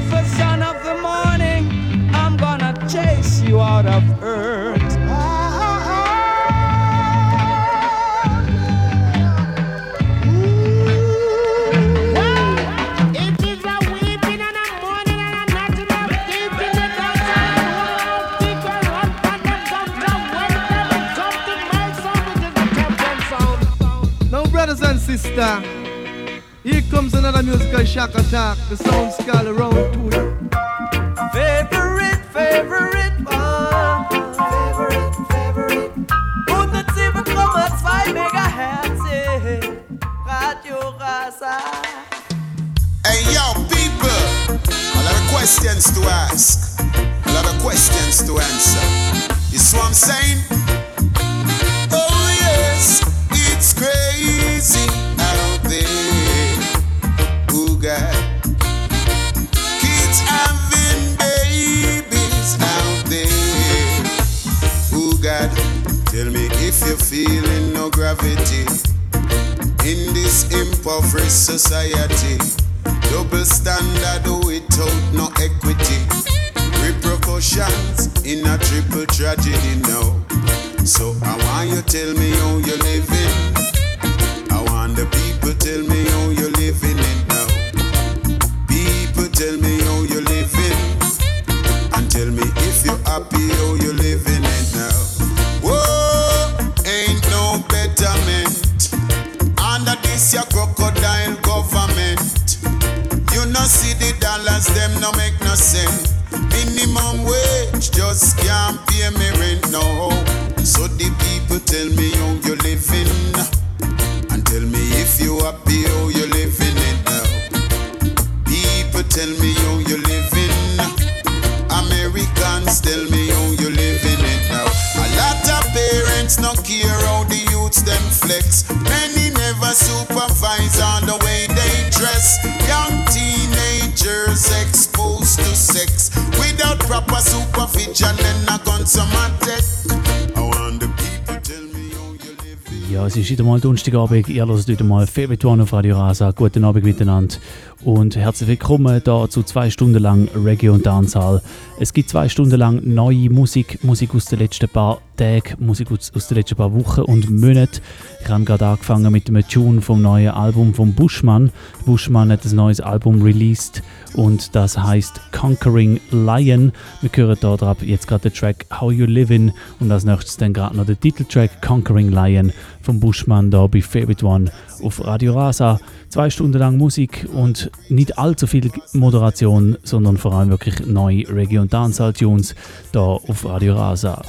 beautiful son shock attack. The sound skull around to you. Favorite, favorite one. Favorite, favorite. 107,2 Megahertz. Radio Rasa. Hey yo, people! A lot of questions to ask, a lot of questions to answer. You see what I'm saying? Wieder mal Donnerstagabend. Ihr hört wieder mal One auf Radio Rasa. Guten Abend miteinander und herzlich willkommen da zu zwei Stunden lang Reggae und Dancehall. Es gibt zwei Stunden lang neue Musik, Musik aus den letzten paar Tagen, Musik aus den letzten paar Wochen und Monaten. Ich habe gerade angefangen mit einem Tune vom neuen Album von Bushman. Bushman hat ein neues Album released und das heißt Conquering Lion. Wir hören da drauf jetzt gerade den Track How You Living und als nächstes dann gerade noch den Titeltrack Conquering Lion vom Bushman da bei Favorite One auf Radio Rasa. Zwei Stunden lang Musik und nicht allzu viel Moderation, sondern vor allem wirklich neue Reggae- und Dancehall-Tunes da auf Radio Rasa.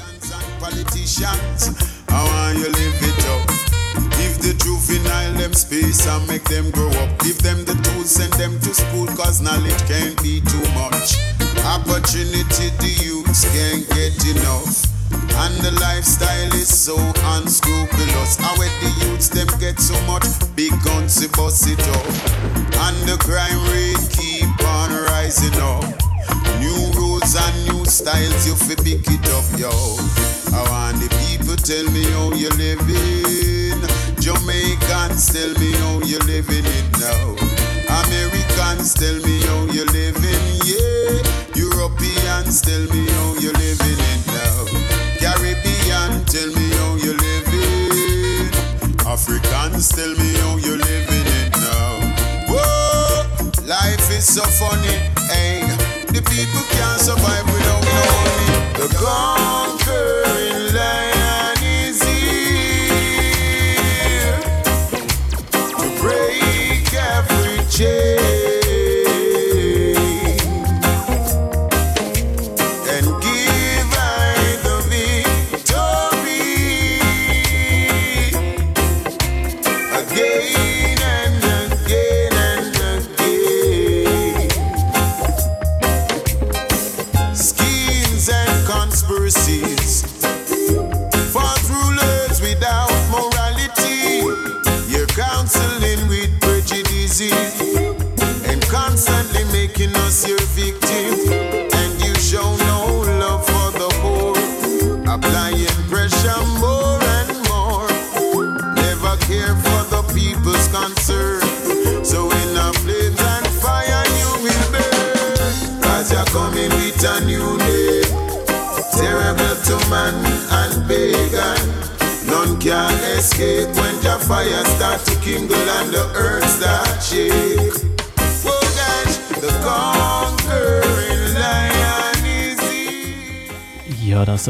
The juvenile them space and make them grow up. Give them the tools, send them to school, cause knowledge can't be too much. Opportunity the youths can't get enough. And the lifestyle is so unscrupulous. How where the youths them get so much big guns to bust it up. And the crime rate keep on rising up. New rules and new styles, you fi pick it up, yo. I want the people tell me how you living. Jamaicans tell me how you're living it now. Americans tell me how you living,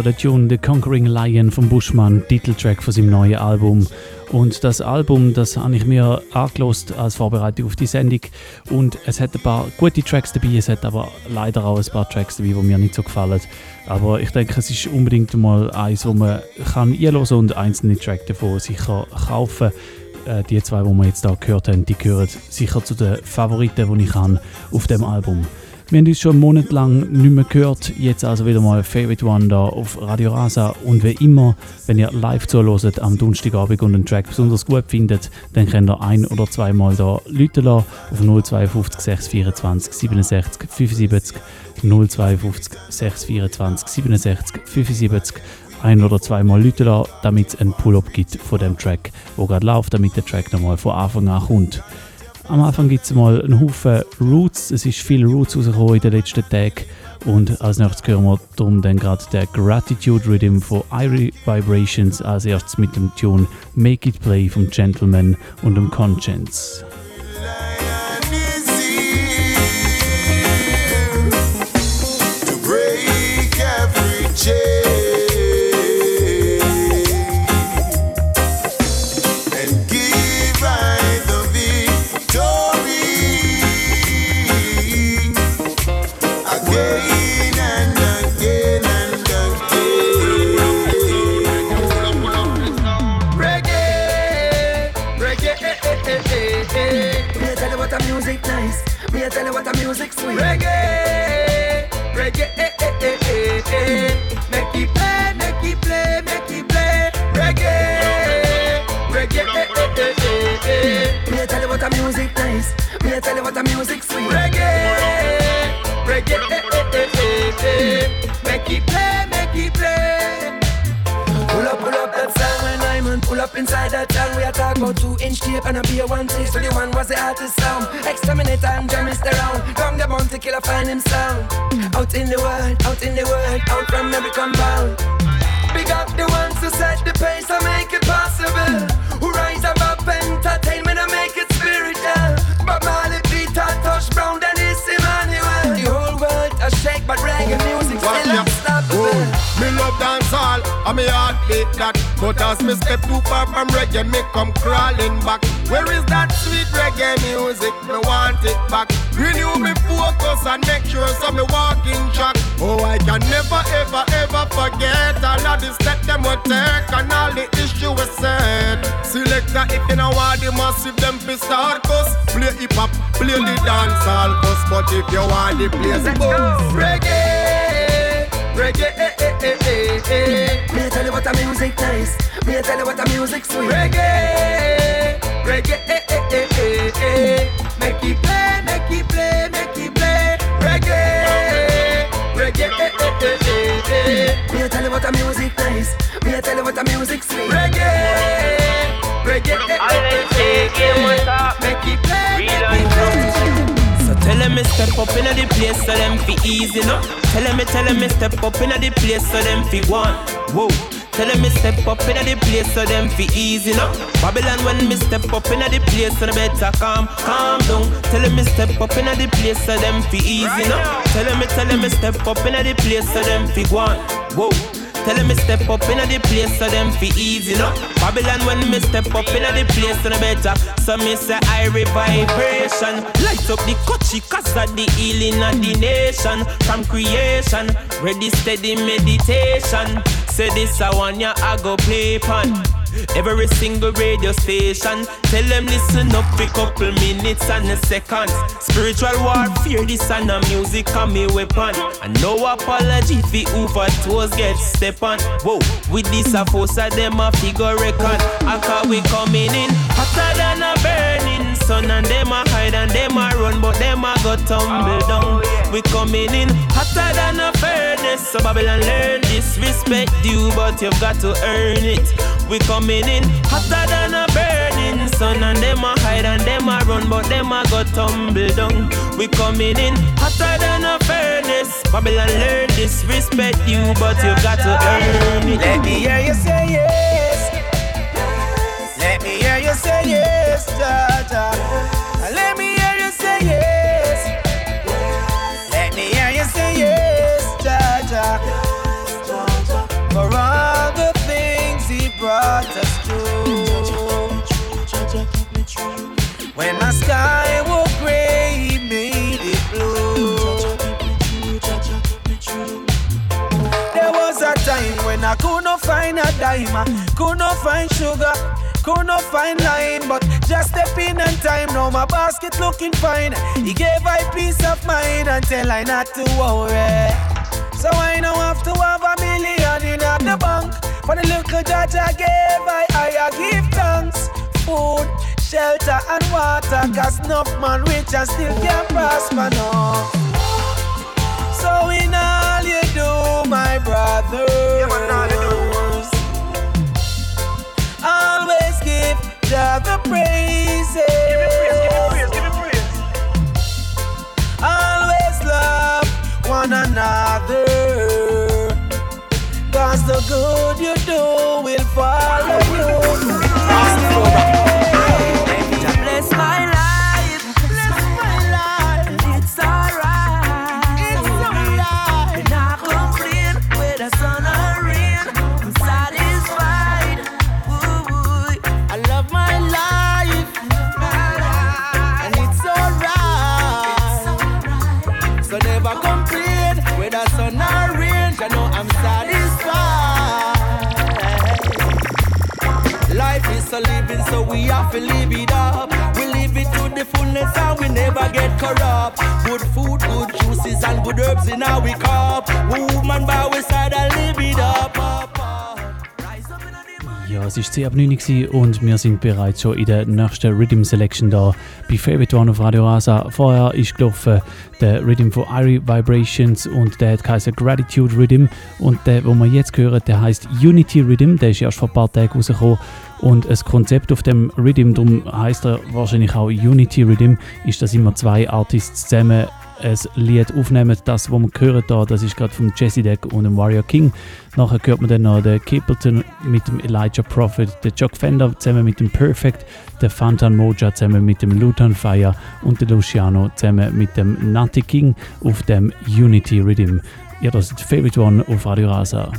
ist der Tune The Conquering Lion von Bushman, Titeltrack von seinem neuen Album. Und das Album, das habe ich mir angelost als Vorbereitung auf die Sendung. Und es hat ein paar gute Tracks dabei, es hat aber leider auch ein paar Tracks dabei, die mir nicht so gefallen. Aber ich denke, es ist unbedingt mal eins, wo man kann einhören und einzelne Tracks davon sicher kaufen äh, die zwei, die wir jetzt hier gehört haben, die gehören sicher zu den Favoriten, die ich habe auf dem Album. Wir haben uns schon einen Monat lang nicht mehr gehört. Jetzt also wieder mal Favorite One da auf Radio Rasa. Und wie immer, wenn ihr live zuhört am Donnerstagabend und einen Track besonders gut findet, dann könnt ihr ein- oder zweimal da Leute lassen auf 052 624 67 75 052 624 67 75 ein oder zweimal Leute lassen, damit es einen Pull-up gibt von dem Track, wo gerade läuft, damit der Track nochmal von Anfang an kommt. Am Anfang gibt es mal einen Haufen Roots. Es ist viel Roots rausgekommen in den letzten Tagen. Und als nächstes hören wir darum dann gerade der Gratitude Rhythm von Irie Vibrations. Als erstes mit dem Tune Make It Play vom Gentleman und dem Conscience. Tell you what the music sweet. Reggae, reggae. Make it play, make it play, make it play. Reggae, reggae. eh, eh, eh, eh. Me tell you what the music nice. Me tell you what the music sweet. Reggae, reggae. eh, eh, eh, eh. Make it play, make it play. Up inside that town. We are talking about two inch tape and a beer one taste. So the one was the artist sound. Exterminate and jam is around. Come the bounty killer find him sound. Out in the world, out in the world, out from every compound. Big up the ones who set the pace and make it possible. And me heart beat that. But as me step too far from reggae, me come crawling back. Where is that sweet reggae music? Me want it back. Renew me focus and make sure so me walk in track. Oh, I can never ever ever forget all of the step them we take and all the issue we said. Selector, if you know want the massive them fi start cuss. Play hip hop, play the dance all cuss. But if you want the place, boom. Reggae, reggae, eh, eh, eh, eh, eh. Me I tell you what the music nice. Me I tell you what the music sweet. Reggae, reggae, eh, eh, eh, eh, eh. Make it play, make it play, make it play. Reggae, reggae, eh, eh, eh, eh, eh. Me I tell you what the music nice. Me I tell you what the music sweet. Reggae, reggae, eh, eh, eh, eh, eh. Make it play, make it play. Them me step up in the place so them fi easy no. Tell them me tell them me step up in the place so them fi one. Whoa. Tell them me step up in the place so them fi easy no. Babylon when me step up in the place so they better calm, calm down. Tell them me step up in the place so them fi easy no. Tell them me tell them me step up in the place so them fi one. Whoa. Tell them me step up in the place so them fi easy no. Babylon when me step up in the place so they better. So me say I vibration. Light up the coachy cause of the healing of the nation. From creation, ready steady meditation. Say this I want ya I go play pan. Every single radio station Tell them listen up for couple minutes and a seconds Spiritual warfare, this and a music and me weapon. And no apology for who for toes get step on. Whoa, with this a force of them a figure reckon. Aka we coming in hotter than a burning sun. And them a hide and them a run but them a go tumble down. Oh, we coming in hotter than a furnace. So Babylon learn disrespect you but you've got to earn it We coming in hotter than a burning sun And them a hide and them a run but them a go tumble down We coming in hotter than a furnace Babylon learn disrespect you, but you got to earn it. Let me hear you say yes. Let me hear you say yes, Jaja. Let me When my sky was gray, He made it blue. There was a time when I could not find a dime, could not find sugar, could not find lime, but just step in time. Now my basket looking fine. He gave I peace of mind and tell I not to worry. So I don't have to have a million in the bank. For the little judge I gave, I, I, I give thanks. Food, shelter, and water. Cause enough man rich and still can't prosper, no. So in all you do, my brothers, always give Jah the praises. Always love one another. Cause the good you do will follow you. We have to live it up. We live it to the fullness and we never get corrupt. Good food, good juices, and good herbs in our cup. Woman by our side and live it up. Ja, es war 10 ab 9 Uhr und wir sind bereits schon in der nächsten Rhythm Selection da bei Favorite One auf Radio Rasa. Vorher ist gelaufen der Rhythm von Irie Vibrations und der hat geheißen Gratitude Rhythm und der, wo wir jetzt hören, der heißt Unity Rhythm, der ist erst vor ein paar Tagen rausgekommen und das Konzept auf dem Rhythm, darum heißt er wahrscheinlich auch Unity Rhythm, ist, dass immer zwei Artists zusammen ein Lied aufnehmen. Das, was wir hören da, das ist gerade vom Jesse Deck und dem Warrior King. Nachher hört man dann noch den Capleton mit dem Elijah Prophet, der Chuck Fender zusammen mit dem Perfect, der Fantan Moja zusammen mit dem Luton Fire und der Luciano zusammen mit dem Nutty King auf dem Unity Rhythm. Ja, das ist Favorite One auf Radio Rasa.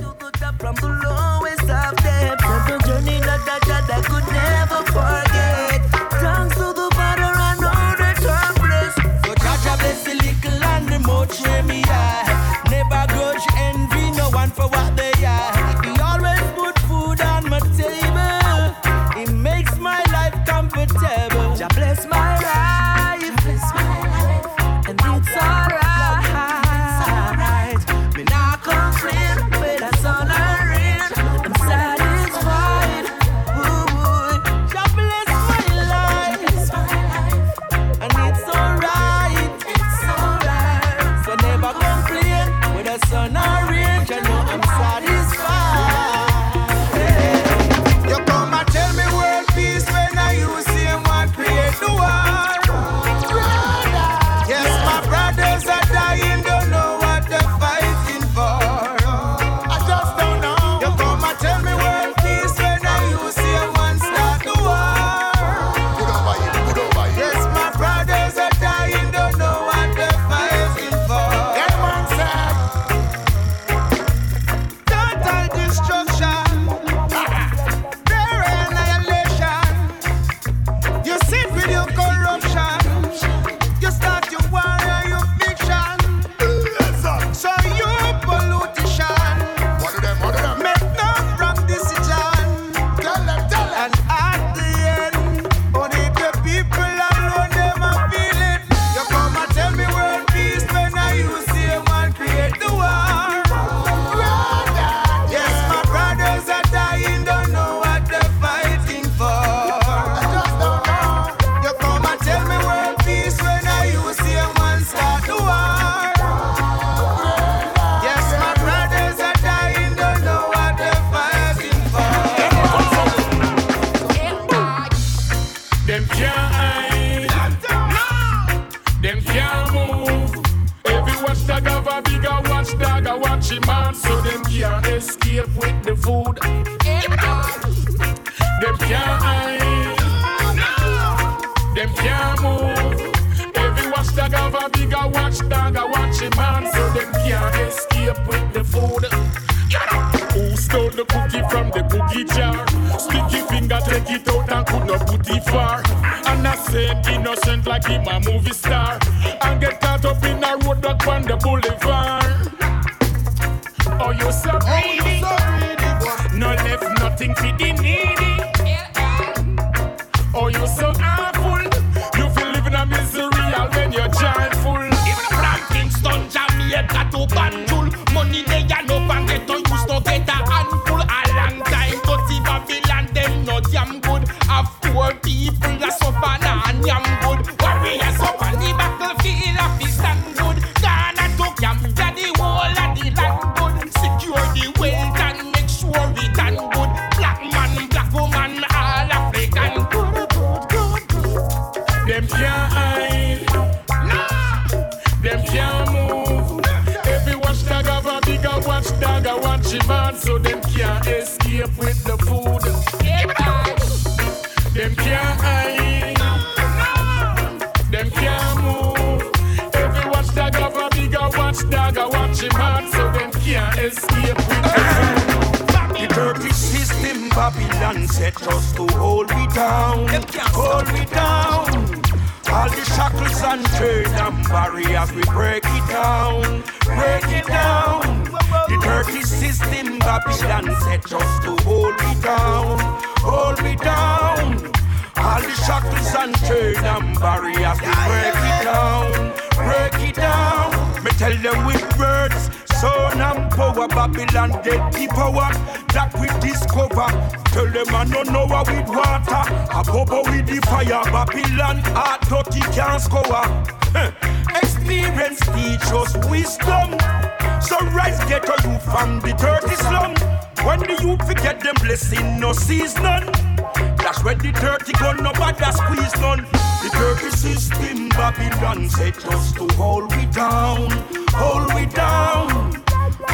A watch him man, so them can't escape with the food. Them can't hide. Them can't move. Every watchdog have a bigger watchdog a watch him man, so them can't escape with the food. Who stole the cookie from the cookie jar? Sticky finger take it out and could not put it far. And I said innocent like him a movie star. And get caught up in a road that on the boulevard. Oh, you so greedy. No left nothing for the needy. Down, hold me down. All the shackles and chain and barriers, we break it down, break it down. The Turkish system, Babylon set us to hold me down, hold me down. All the shackles and chain and barriers, we break it down, break it down. Me tell them with words, son and power, Babylon get the power that we discover. Tell them I don't know how with water, a bubble with the fire. Babylon heart dirty can't score. Experience teach us wisdom. So rise get a youth from the dirty slum. When the youth forget them blessing, no sees none. That's when the dirty gun, nobody squeeze none. The dirty system, Babylon set us to hold we down, hold we down.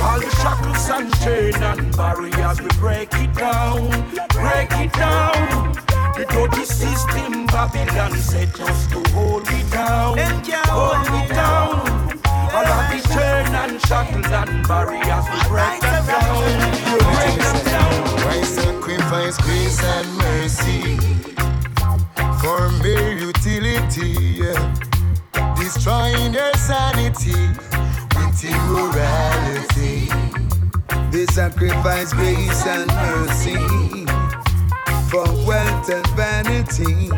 All the shackles and chain and barriers, we break it down, break it down. The dirty system, Babylon set us to hold it down, hold it down. All of the chain and shackles and barriers, we break them down, we break them down. Why sacrifice grace and mercy for mere utility? yeah. Destroying their sanity with immorality. They sacrifice grace and mercy for wealth and vanity.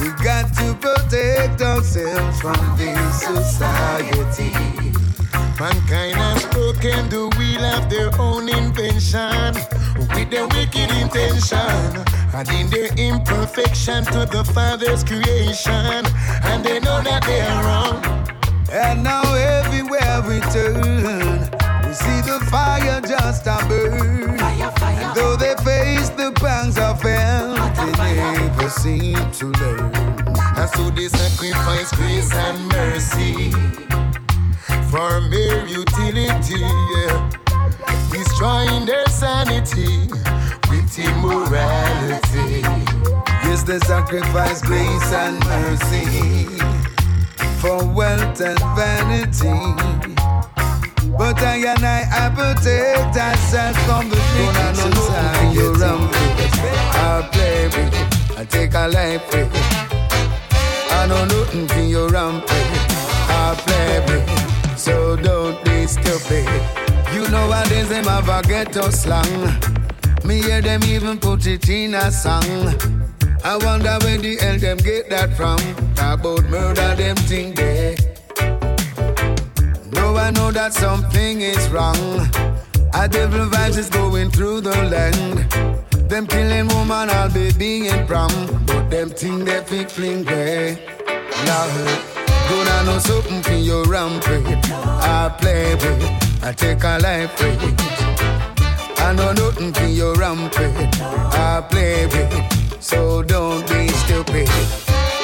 We got to protect ourselves from this society. Mankind has broken the wheel of their own invention with their wicked intention, adding their imperfection to the Father's creation, and they know that they are wrong. And now everywhere we turn, we see the fire just a burn. And though they face the pangs of hell, they never seem to learn. And so they sacrifice grace and mercy for mere utility, destroying their sanity with immorality. Yes, they sacrifice grace and mercy for wealth and vanity. But I and I, I protect ourselves from the wicked society. You run I play with it, I take a life with it. I know nothing for your rampage. I play with it, so don't be stupid. You know what they say, my ghetto slang. Me hear them even put it in a song. I wonder where the hell them get that from. About murder, them thing there. No, I know that something is wrong. A devil vibes is going through the land. Them killing woman, all baby in prom. But them thing they fit fling there. Lord, gonna know something for your rampage. I play with, I take a life with. I know nothing for your rampage. I play with, so don't be stupid.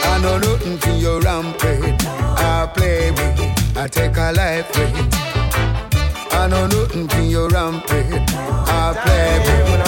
I know nothing for your rampage. I play with, I take a life with. I know nothing for your rampage. I play with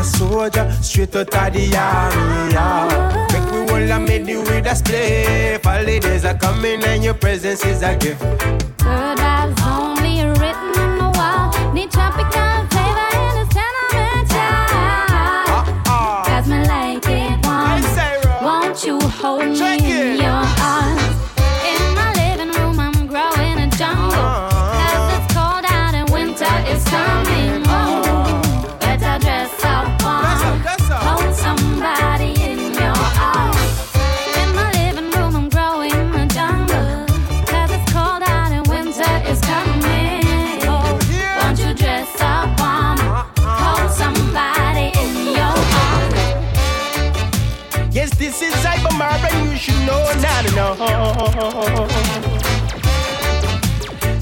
a soldier, straight out of the army. Yeah. Make we all a made you with a spliff. Holidays are coming and your presence is a gift. Good vibes only written on the wall. Need tropical flavor in child. Uh-uh. Cause me like it one. Won't you hold me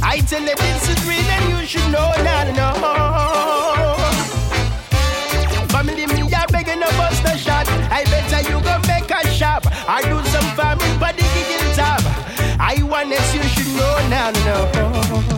I tell you this is real and you should know now to know. Family, me are begging no bust a shot. I better you go make a shop. I do some farming, but the gig top. I want this, you should know now to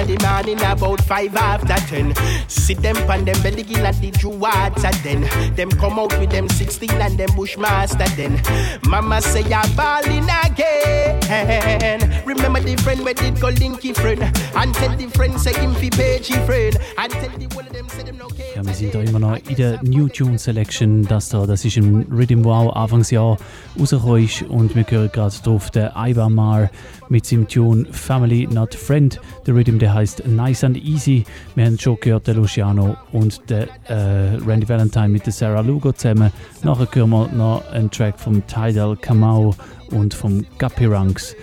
in the morning, about five after ten. Sit them pan them belly in at the Jew water then. Them come out with them 16 and them bushmaster then. Mama say you're balling again. Remember the friend where did go linky friend. And tell the friend say him fi page friend. And tell the one of them say them no care. Ja, wir sind da immer noch in der New Tune Selection. Das da, das ist im Rhythm Wow Anfangsjahr rausgekommen ist und wir hören gerade drauf den Ivan Mar mit seinem Tune Family Not Friend. Der Rhythm, der heißt Nice and Easy. Wir haben schon gehört, der Luciano und der äh, Randy Valentine mit der Sarah Lugo zusammen. Nachher hören wir noch einen Track vom Tidal Kamau und vom Guppy Ranks.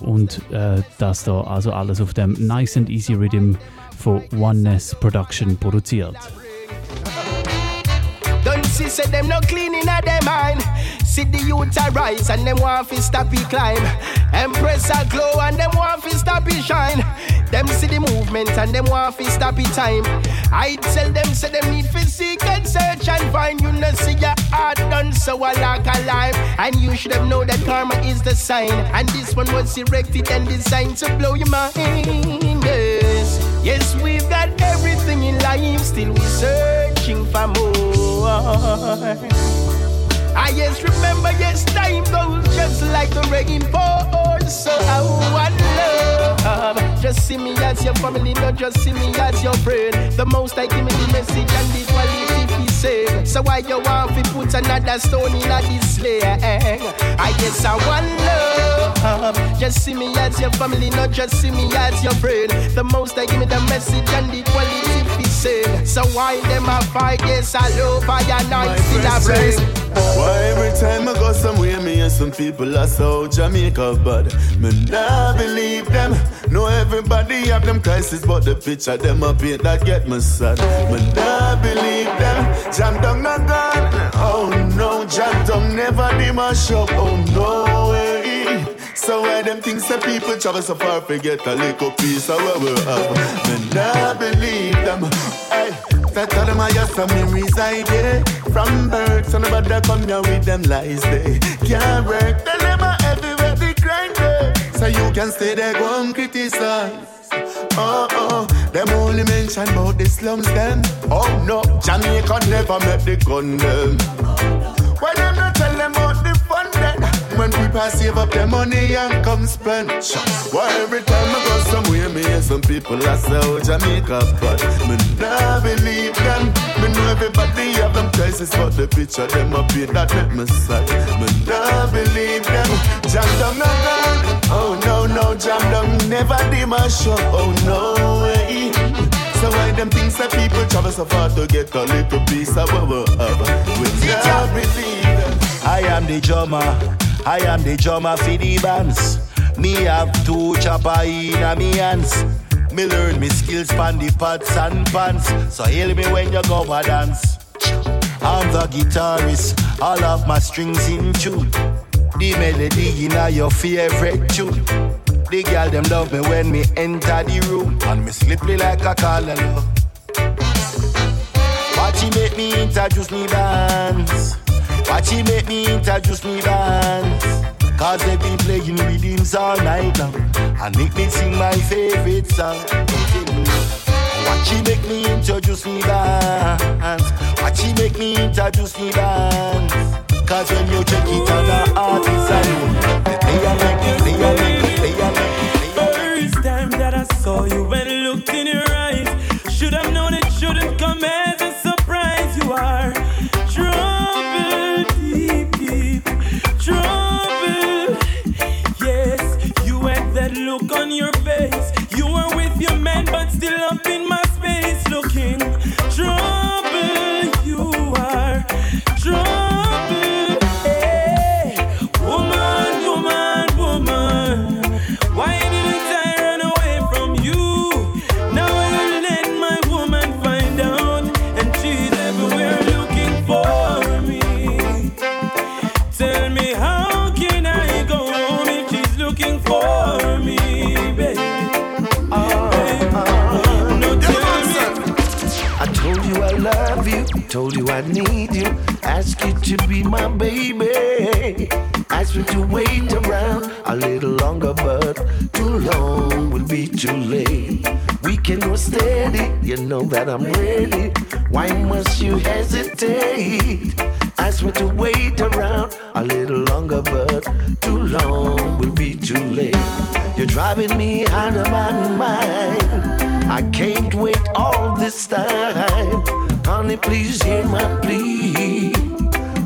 Und äh, das da, also alles auf dem Nice and Easy Rhythm von Oneness Production produziert. Don't see say them no clean in their mind. See the youth a rise and them want fi stop it climb. Empress a glow and them want fi stop it shine. Them see the movement and them want fi stop it time. I tell them say them need fi seek and search and find. You know see your heart done so I like a life. And you should have known that karma is the sign. And this one was erected and designed to blow your mind. Yes, yes we've got everything in life, still we're searching for more. I yes remember yes time goes just like the rainbow. So I want love. Just see me as your family, not just see me as your friend. The most I give me the message and the quality he say. So why you want to put another stone in a this sling? I ah, guess I want love. Just see me as your family, not just see me as your friend. The most I give me the message and the quality he say. So why them a fight? Yes, I love I and I still a bring. Why every time I go somewhere, me and some people are so Jamaica, but me not believe them. Know everybody have them crisis, but the picture them up here that get me sad. Me not believe them. Jam down not gone. Oh no, jam down never did my shop. Oh no way. So why them things that people travel so far forget a little piece of what we have? Me not believe them. Hey. That tell them I just some memories I get from birth. So nobody come here with them lies they can't work. Them I everywhere they grind there. So you can stay there go and criticize. Oh oh, them only mention about the slums them. Oh no, Jamaica never met the gun them. Why them not tell them When people save up their money and come spend. Why every time I go somewhere, me hear some people I say, oh, Jamaica, but me not believe them. Me know everybody have them choices, but the picture them up here that make me sad. Me not believe them. Jam down no. Oh no no, jam down never did my show. Oh no way. So why them things that people travel so far to get a little piece of what we have? We not believe them. I am the drummer, I am the drummer for the bands. Me have two chopper in me hands. Me learn me skills pan the pots and pans. So hail me when you go a dance. I'm the guitarist, all of my strings in tune. The melody in your favorite tune. The girl them love me when me enter the room, and me slippery like a collar. Watch she make me introduce me dance. Watch she make me introduce me dance. Cause they be playing rhythms all night long. And make me sing my favorite song. Watch she make me introduce me dance. Watch she make me introduce me dance. Cause when you check it out the artist I They are like, they are like, up in my space Looking told you I need you, ask you to be my baby. Ask me to wait around a little longer, but too long will be too late. We can go steady, you know that I'm ready. Why must you hesitate? Ask me to wait around a little longer, but too long will be too late. You're driving me out of my mind. I can't wait all this time. Honey, please hear my plea.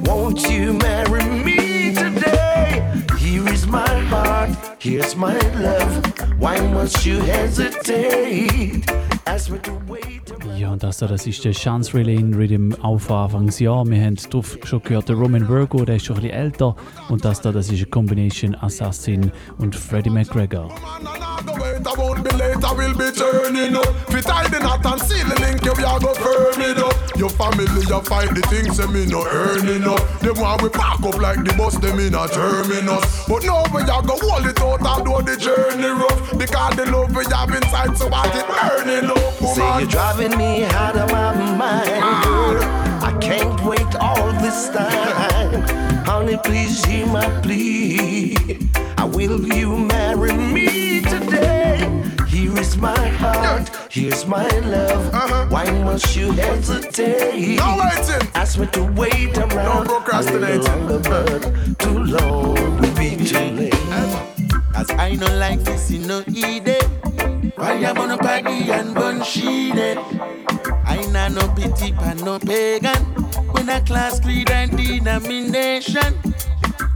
Won't you marry me today? Here is my heart, here's my love. Why must you hesitate? Ask me to. Ja, und das, da, das ist der Chance Relay in Rhythm auf Anfangsjahr. Wir haben drauf schon gehört, der Roman Virgo, der ist schon ein bisschen älter. Und das da, das ist eine Combination Assassin und Freddie McGregor. I I. Your family, you fight the things, them me no earning up. Them want we pack up like the bus, them in a terminus. But now we are go hold it out, although the journey rough. Because the love we have inside, so what it burning up, Say you're driving me out of my mind, girl. I can't wait all this time. Honey, please hear my plea. I will you marry me today? Here is my heart, here's my love. Uh-huh. Why must you hesitate? No waiting. Ask me to wait around. Don't procrastinate. Longer, but too long will be too late. As I no like this, you know, it. Why I'm on a party and bun sheet it. I na no pity pan no pagan. When a class creed and denomination.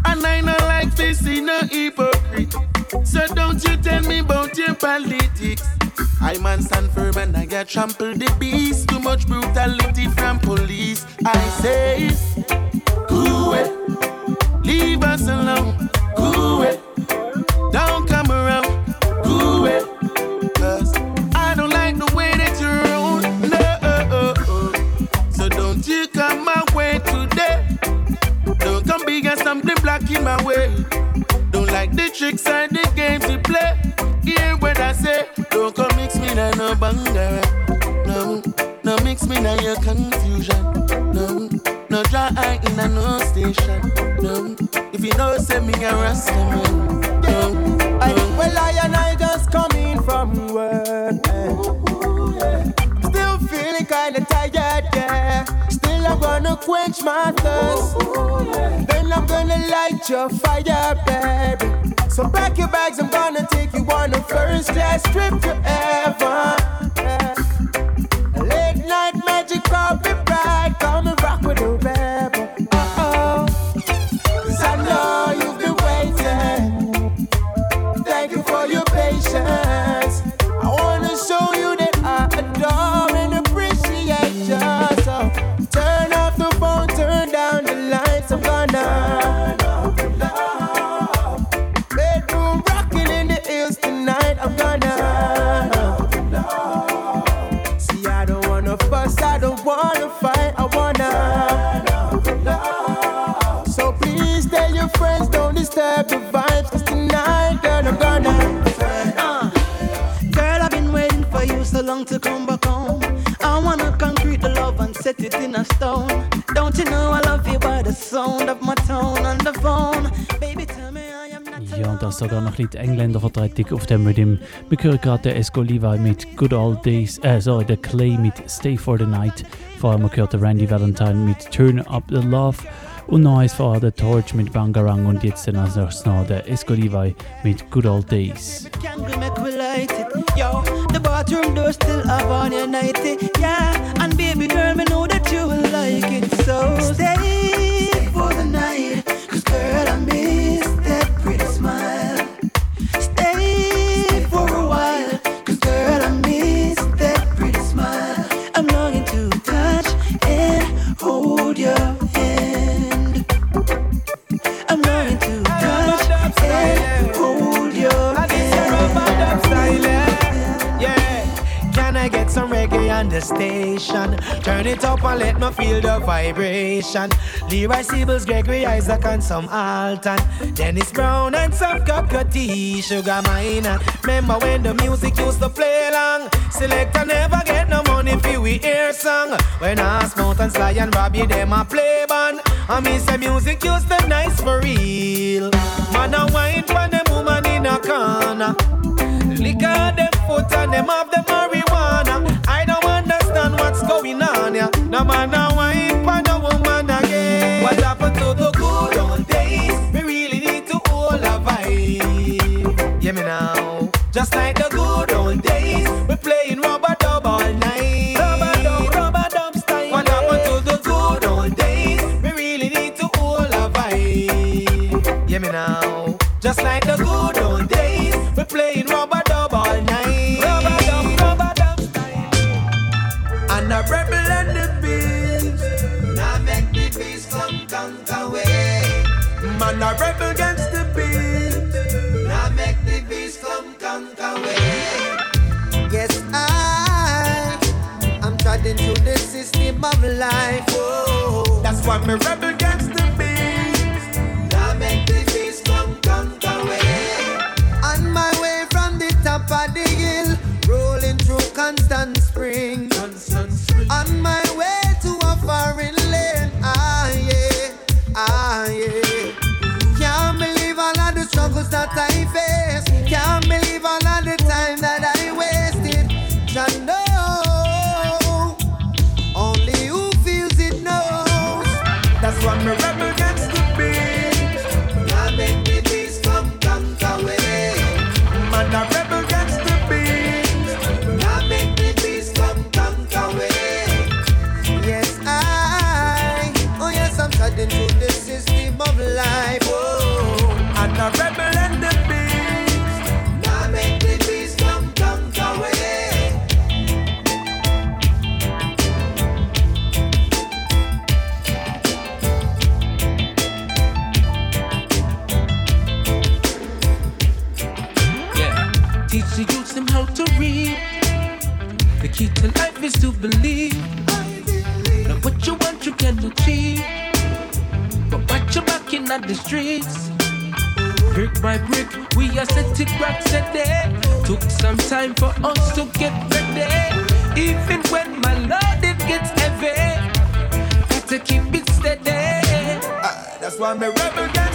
And I no like this, know, hypocrite. So don't you tell me about your politics. I man stand firm and I get trample the beast. Too much brutality from police. I say, cool. Leave us alone. Cool. Don't come in my way. Don't like the tricks and the games you play. Hear what I say. Don't come mix me na no banger. No, no mix me na your confusion. No, no dry eye in a no station. No, if you know say me a rasta man. No, I, well, I and I just coming from work. eh. Still feeling kinda tired, yeah. Still, I'm gonna quench my thirst. Then I'm gonna light your fire, baby. So pack your bags, I'm gonna take you on a first class trip yeah. Late night magic carpet long to come back home. I wanna concrete the love and set it in a stone. Don't you know I love you by the sound of my tone on the phone? Baby, tell me I am not Ja, und das sogar noch ein bisschen Engländervertretung auf dem Rhythm. Wir hören gerade den Esco Levi mit Good Old Days, äh, sorry, der Clay mit Stay for the Night. Vor allem gehört der Randy Valentine mit Turn Up the Love. Und noch eins vorher der Torch mit Bangarang und jetzt dann als nächstes noch der Esco Levi mit Good Old Days. Still up on your nighty. Yeah, on the station? Turn it up and let me feel the vibration. Leroy Sibbles, Gregory Isaac, and some Alton. Dennis Brown and some Cocoa Tea, Sugar Minott. Remember when the music used to play long? Selector never get no money for we ear song. When Ass Mountain Sly and Robbie, them a play band. I miss the music used to nice for real. Man, I wine for them woman in a corner. Lick on them foot and them have the marijuana. No man now wine life. That's why me rebel time for us to get ready. Even when my load it gets heavy, got to keep it steady. Ah, that's why me rebel against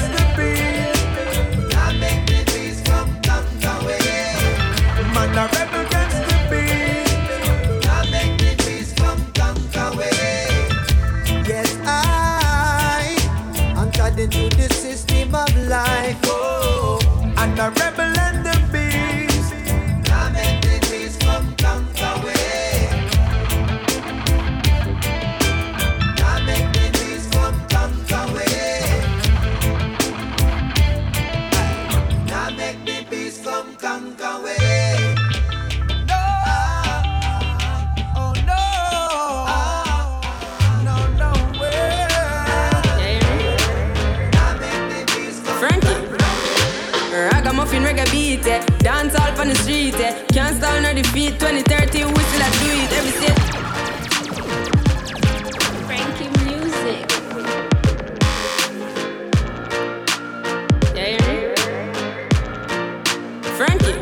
beat 2030, we still a do it every step. Frankie music. Yeah. Frankie.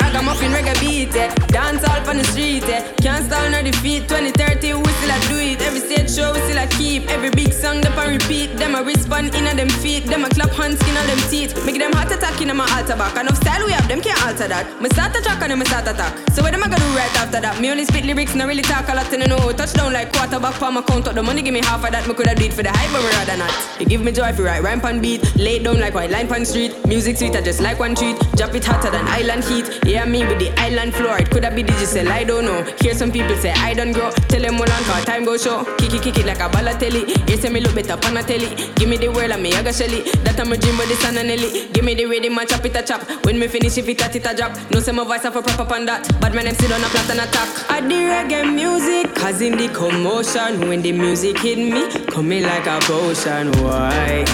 Ragamuffin reggae beat, eh. Dance all on the street, eh. Can't stall nor defeat 2030, we still a do it every stage show, we still a. Every big song, them a repeat. Them a respond in them feet. Them a clap hands, on them teeth. Make them heart attack in my altar back. Enough style we have, them can't alter that. Me start a track and then me start attack. So what am I gonna do right after that? Me only spit lyrics, not really talk a lot in the know. Touchdown like quarterback for my count up the money, give me half of that. Me coulda do it for the hype, but rather not. You give me joy if you write rhyme pan beat. Lay down like white line pan street. Music sweet, I just like one treat. Drop it hotter than island heat. Yeah, me with the island floor. It coulda be digital, I don't know. Hear some people say I don't grow. Tell them hold on for time go show. Kick it, kick it like a Balotelli. You say me look better a telly. Give me the world and me I got shelly. That I'm a dream with the sun and. Give me the rhythm and chop it a chop. When me finish if it a it a drop. No say my voice have a proper on that. But my name sit on a flat and attack. I the reggae music, causing the commotion. When the music hit me, coming like a potion. Why?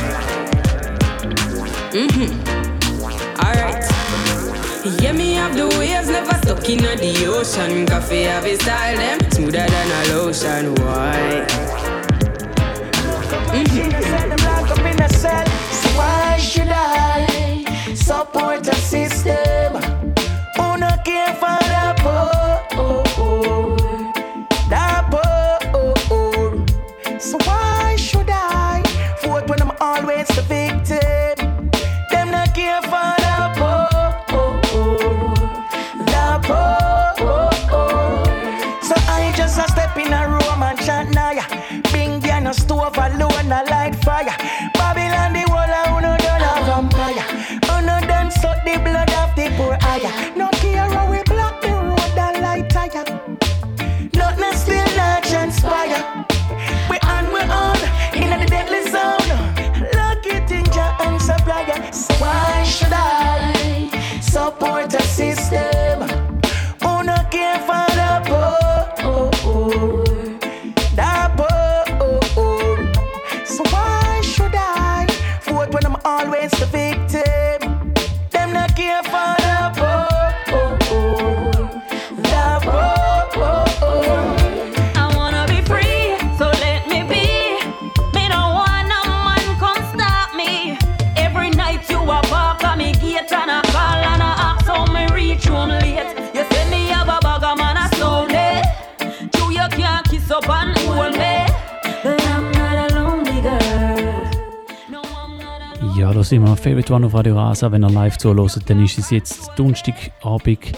Mm-hmm. Alright. Yeah, me have the waves never stuck in the ocean. Koffee have a style them smoother than a lotion. Why? Mm-hmm. So why should I support a system who no care for the poor? Alone, a Sind wir. Favorite One auf Radio Rasa. Wenn ihr live zuhört, dann ist es jetzt Donnerstagabend,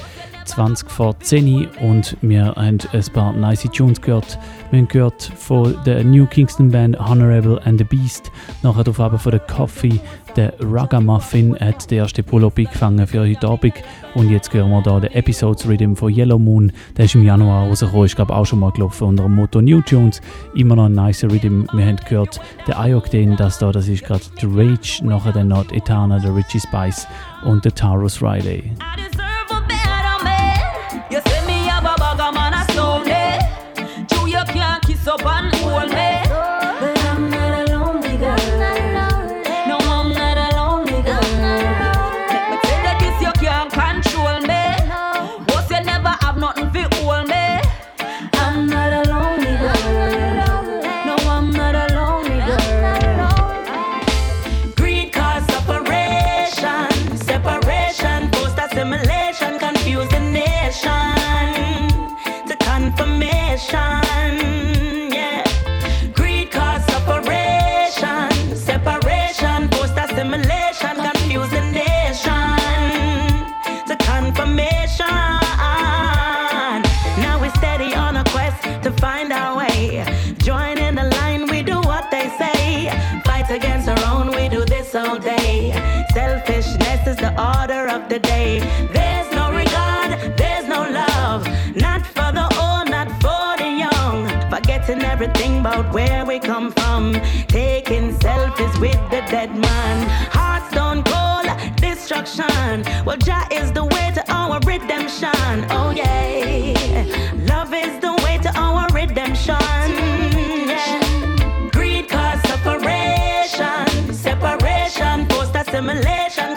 20 vor 10 Uhr und wir haben ein paar nice Tunes gehört. Wir haben gehört von der New Kingston Band Honorable and the Beast. Nachher drauf aber von der Coffee, der Ragamuffin hat den ersten Pull-Up eingefangen für heute Abend. Und jetzt hören wir hier den Episodes Rhythm von Yellow Moon. Der ist im Januar rausgekommen, ist glaube auch schon mal gelaufen unter dem Motto New Tunes. Immer noch ein nicer Rhythm. Wir haben gehört, der Ioctane, das da, das ist gerade The Rage, nachher dann noch Etana, der Richie Spice und der Taurus Riley. Can't kiss order of the day. There's no regard, there's no love. Not for the old, not for the young. Forgetting everything about where we come from. Taking selfies with the dead man. Hearts stone cold, destruction. Well, Jah is the way to our redemption. Oh, yeah. Love is the way to our redemption. Yeah. Greed cause separation, separation, post assimilation,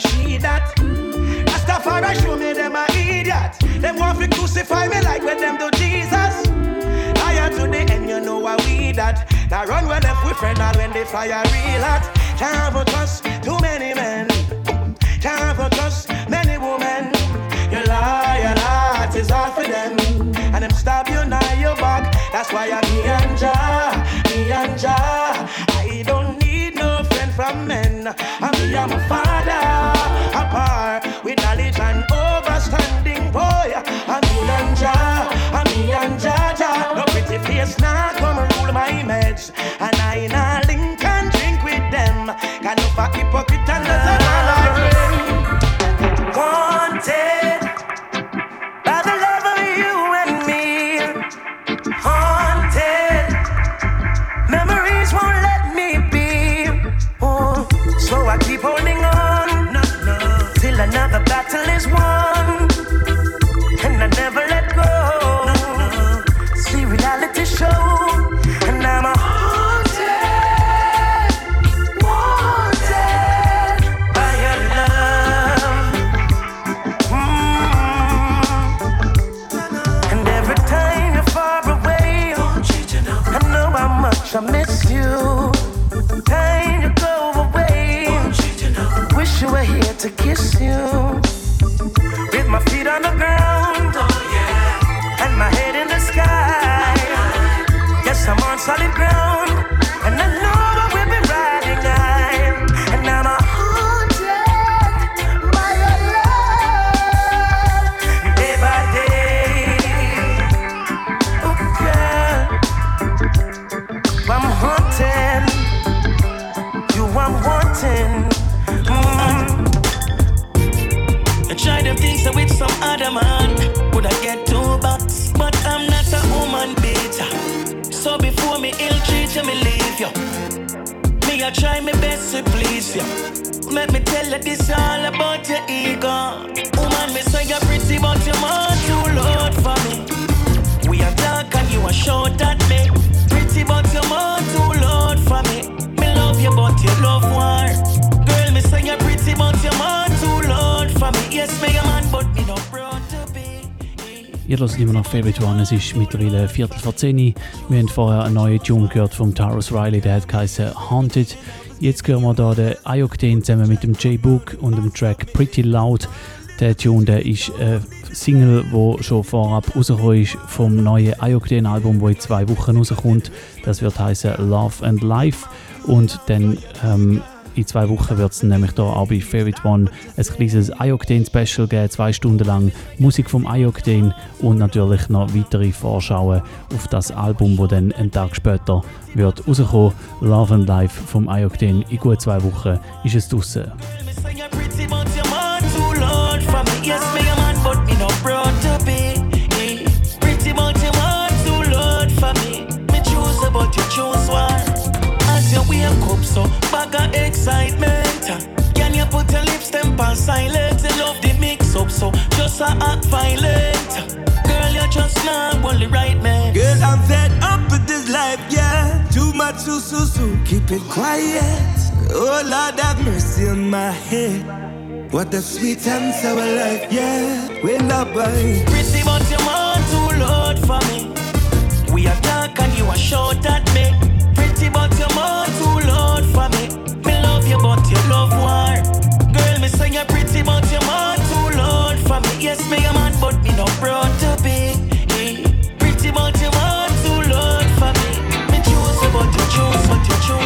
she that. Rastafari show me them a idiot. Them want to crucify me like when them do Jesus. Liar to the end, you know why we that. Now run when left with friend, not when they fire real hot. Can't for trust too many men. Can't for trust many women. You lie, heart is all for them. And them stab you now your back. That's why I'm me and Jah, me and Jah. Es ist mittlerweile Viertel vor 10 Wir haben vorher einen neuen Tune gehört von Taros Riley, der hat geheißen Haunted. Jetzt hören wir hier den Ayoctane zusammen mit dem J-Book und dem Track Pretty Loud. Der Tune der ist eine Single, die schon vorab rausgekommen ist vom neuen Ayoctane-Album, das in zwei Wochen rauskommt. Das wird heißen Love and Life. Und dann ähm, in zwei Wochen wird es nämlich hier auch bei Favorite One ein kleines Ioctane-Special geben, zwei Stunden lang Musik vom Ioctane und natürlich noch weitere Vorschauen auf das Album, das dann einen Tag später wird rauskommen. Love and Life vom Ioctane. In gut zwei Wochen ist es draußen. As you wake up, so bag of excitement. Can you put your lips them on silent? You love the mix up, so just a act violent. Girl, you just not only right man. Girl, I'm fed up with this life, yeah. Too much so so so. Keep it quiet. Oh Lord, have mercy on my head. What a sweet and sour life, yeah. When the boy. Pretty but you want too Lord for me. We are dark and you are short at me. Proud to be. Pretty but you want to Lord for me. Me but you but you.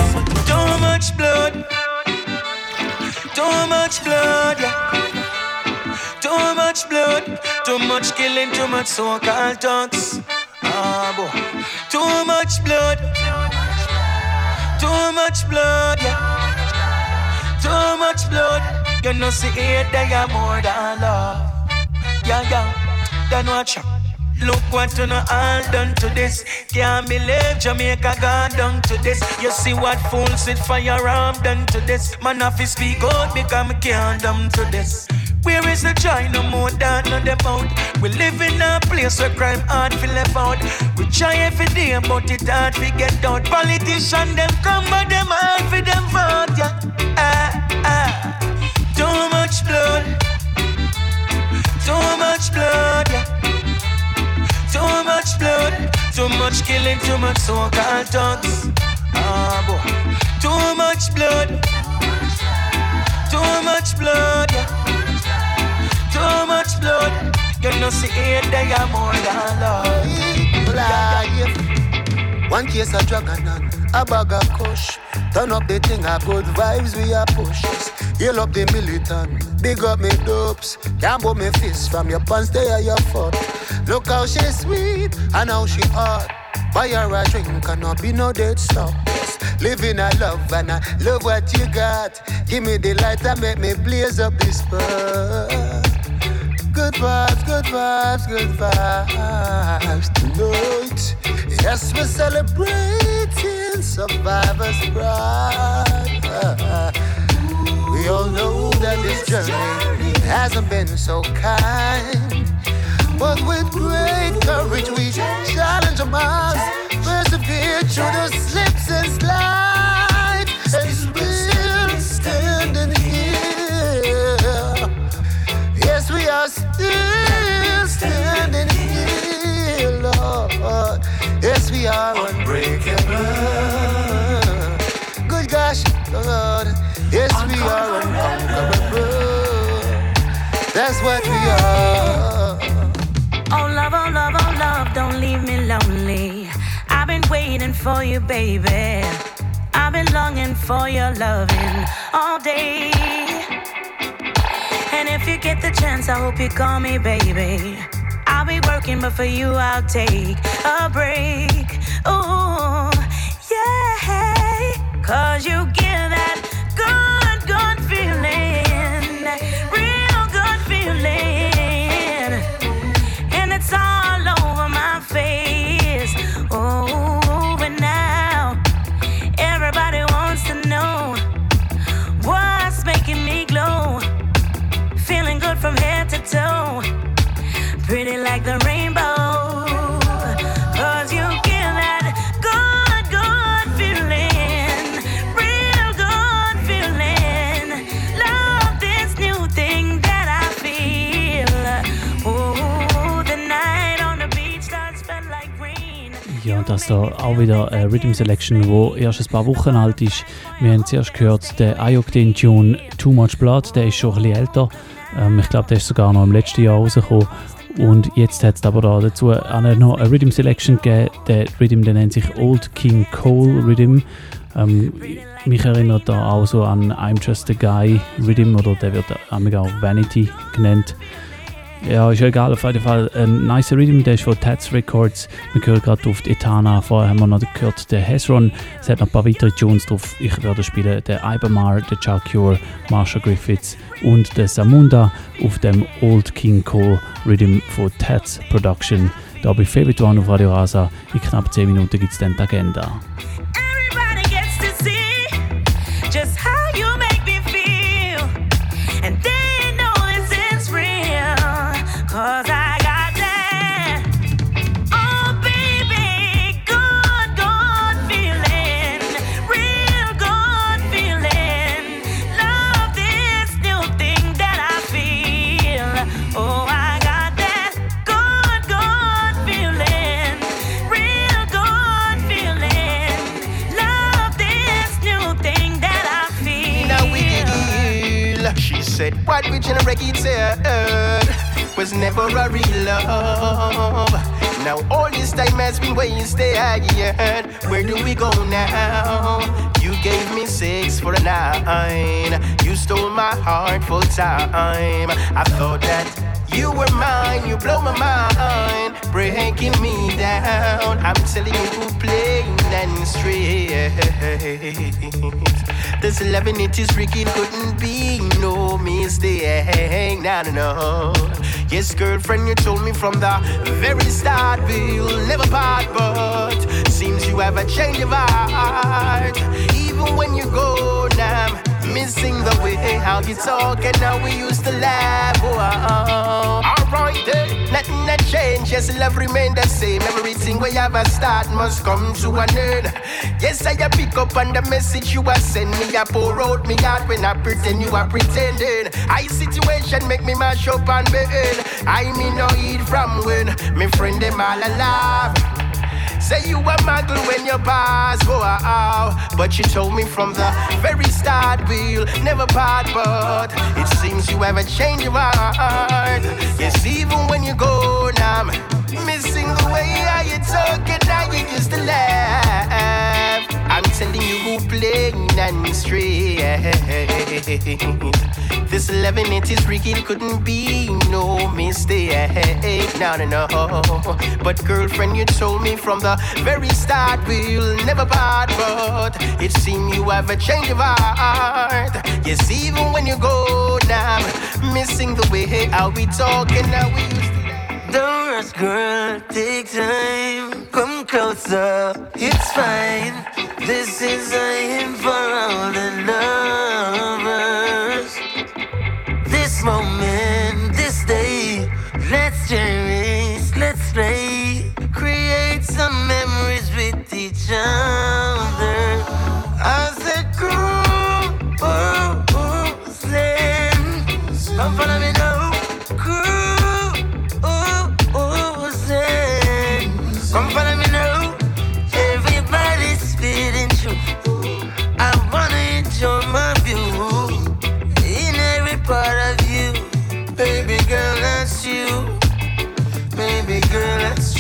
Too much blood. Too much blood, yeah. Too much blood. Too much killing, too much so-called talks. Ah, boy. Too much blood. Too much blood, yeah. Too much blood. You see it, they are more than love. Yeah, yeah. Then watch out. Look what you know all done to this. Can't believe Jamaica gone down to this. You see what fools with firearm done to this. Man, if you speak out, become can't done to this. Where is the joy? No more than on the boat. We live in a place where crime hard to live out. We try every day, but it hard to get out. Politicians them come, but them hard for them vote. Yeah, ah ah. Too much blood. Too much blood. Yeah. Too much blood, too much killing, too much so-called thugs. Ah, boy. Too much blood, too much blood, yeah. Too much blood. You know, see it, they are more than love. Life. One case of drug and a bag of kush. Turn up the thing, a good vibes we are push. Heal up the militant, big up me dopes. Put me fist from your pants, they are your foot. Look how she sweet and how she hot. Buy her a drink and not be no dead stop. Living a love and I love what you got. Give me the light and make me blaze up this spot. Good vibes, good vibes, good vibes tonight. Yes, we're celebrating survivors' pride. We all know that this journey hasn't been so kind. But with great courage, we challenge our minds, persevere through the slips and slides, still standing here, Lord. Yes, we are unbreakable. Good gosh, Lord. Yes, we are unconquerable. That's what we are. Oh, love, oh, love, oh, love, don't leave me lonely. I've been waiting for you, baby. I've been longing for your loving all day. Get the chance, I hope you call me, baby. I'll be working, but for you, I'll take a break. Ooh, yeah. Cause you give that good toe. Pretty like the rainbow. Cause you give that good, good feeling. Real good feeling. Love this new thing that I feel. Oh, the night on the beach starts felt like rain. Ja, und das da auch wieder eine Rhythm Selection, wo erst ein paar Wochen alt ist. Wir haben zuerst gehört, der Ioctane Tune Too Much Blood, der ist schon ein bisschen älter. Ähm, ich glaube, der ist sogar noch im letzten Jahr rausgekommen. Und jetzt hat es aber da dazu auch noch eine Rhythm Selection gegeben. Der Rhythm der nennt sich Old King Cole Rhythm. Ähm, mich erinnert da auch so an I'm Just a Guy Rhythm oder der wird auch Vanity genannt. Ja, ist ja egal, auf jeden Fall ein nice Rhythm, der ist von Tats Records. Wir hören gerade auf Etana, vorher haben wir noch gehört den Hezron. Es hat noch ein paar weitere Tunes drauf. Ich werde spielen den Ibermar, den Chuck Cure, Marsha Griffiths und den Samunda auf dem Old King Cole Rhythm von Tats Production. Da bei Favorite One auf Radio Rasa. In knapp 10 Minuten gibt es dann die Agenda. What we generate was never a real love. Now all this time has been wasted. Where do we go now? You gave me six for a nine. You stole my heart full time. I thought that you were mine, you blow my mind, breaking me down. I'm telling you, plain and straight. This loving it is freaking couldn't be no mistake. No, no, no. Yes, girlfriend, you told me from the very start we'll never part, but seems you have a change of heart. Even when you go now missing the way how you talk and how we used to laugh. Oh, uh, uh, uh. Alright then, nothing that changed. Yes, love remain the same. Everything we have a start must come to an end. Yes, I pick up on the message you are send me. I pour out me heart when I pretend you are pretending. I situation make me mash up and bend. I mean no eat from when me friend them all alive. Say you a muggle when you pass, oh, oh, But you told me from the very start we'll never part, but it seems you have a change of heart. Yes, even when you go now, I'm missing the way how you talk and how you used to laugh. I'm telling you, plain and straight. This 11 inches freaking couldn't be no mistake. No, no, no. But girlfriend, you told me from the very start we'll never part. But it seems you have a change of heart. Yes, even when you go now, missing the way how we talk and how we used to. Don't rush, girl, take time. Come closer, it's fine. This is a hymn for all the lovers.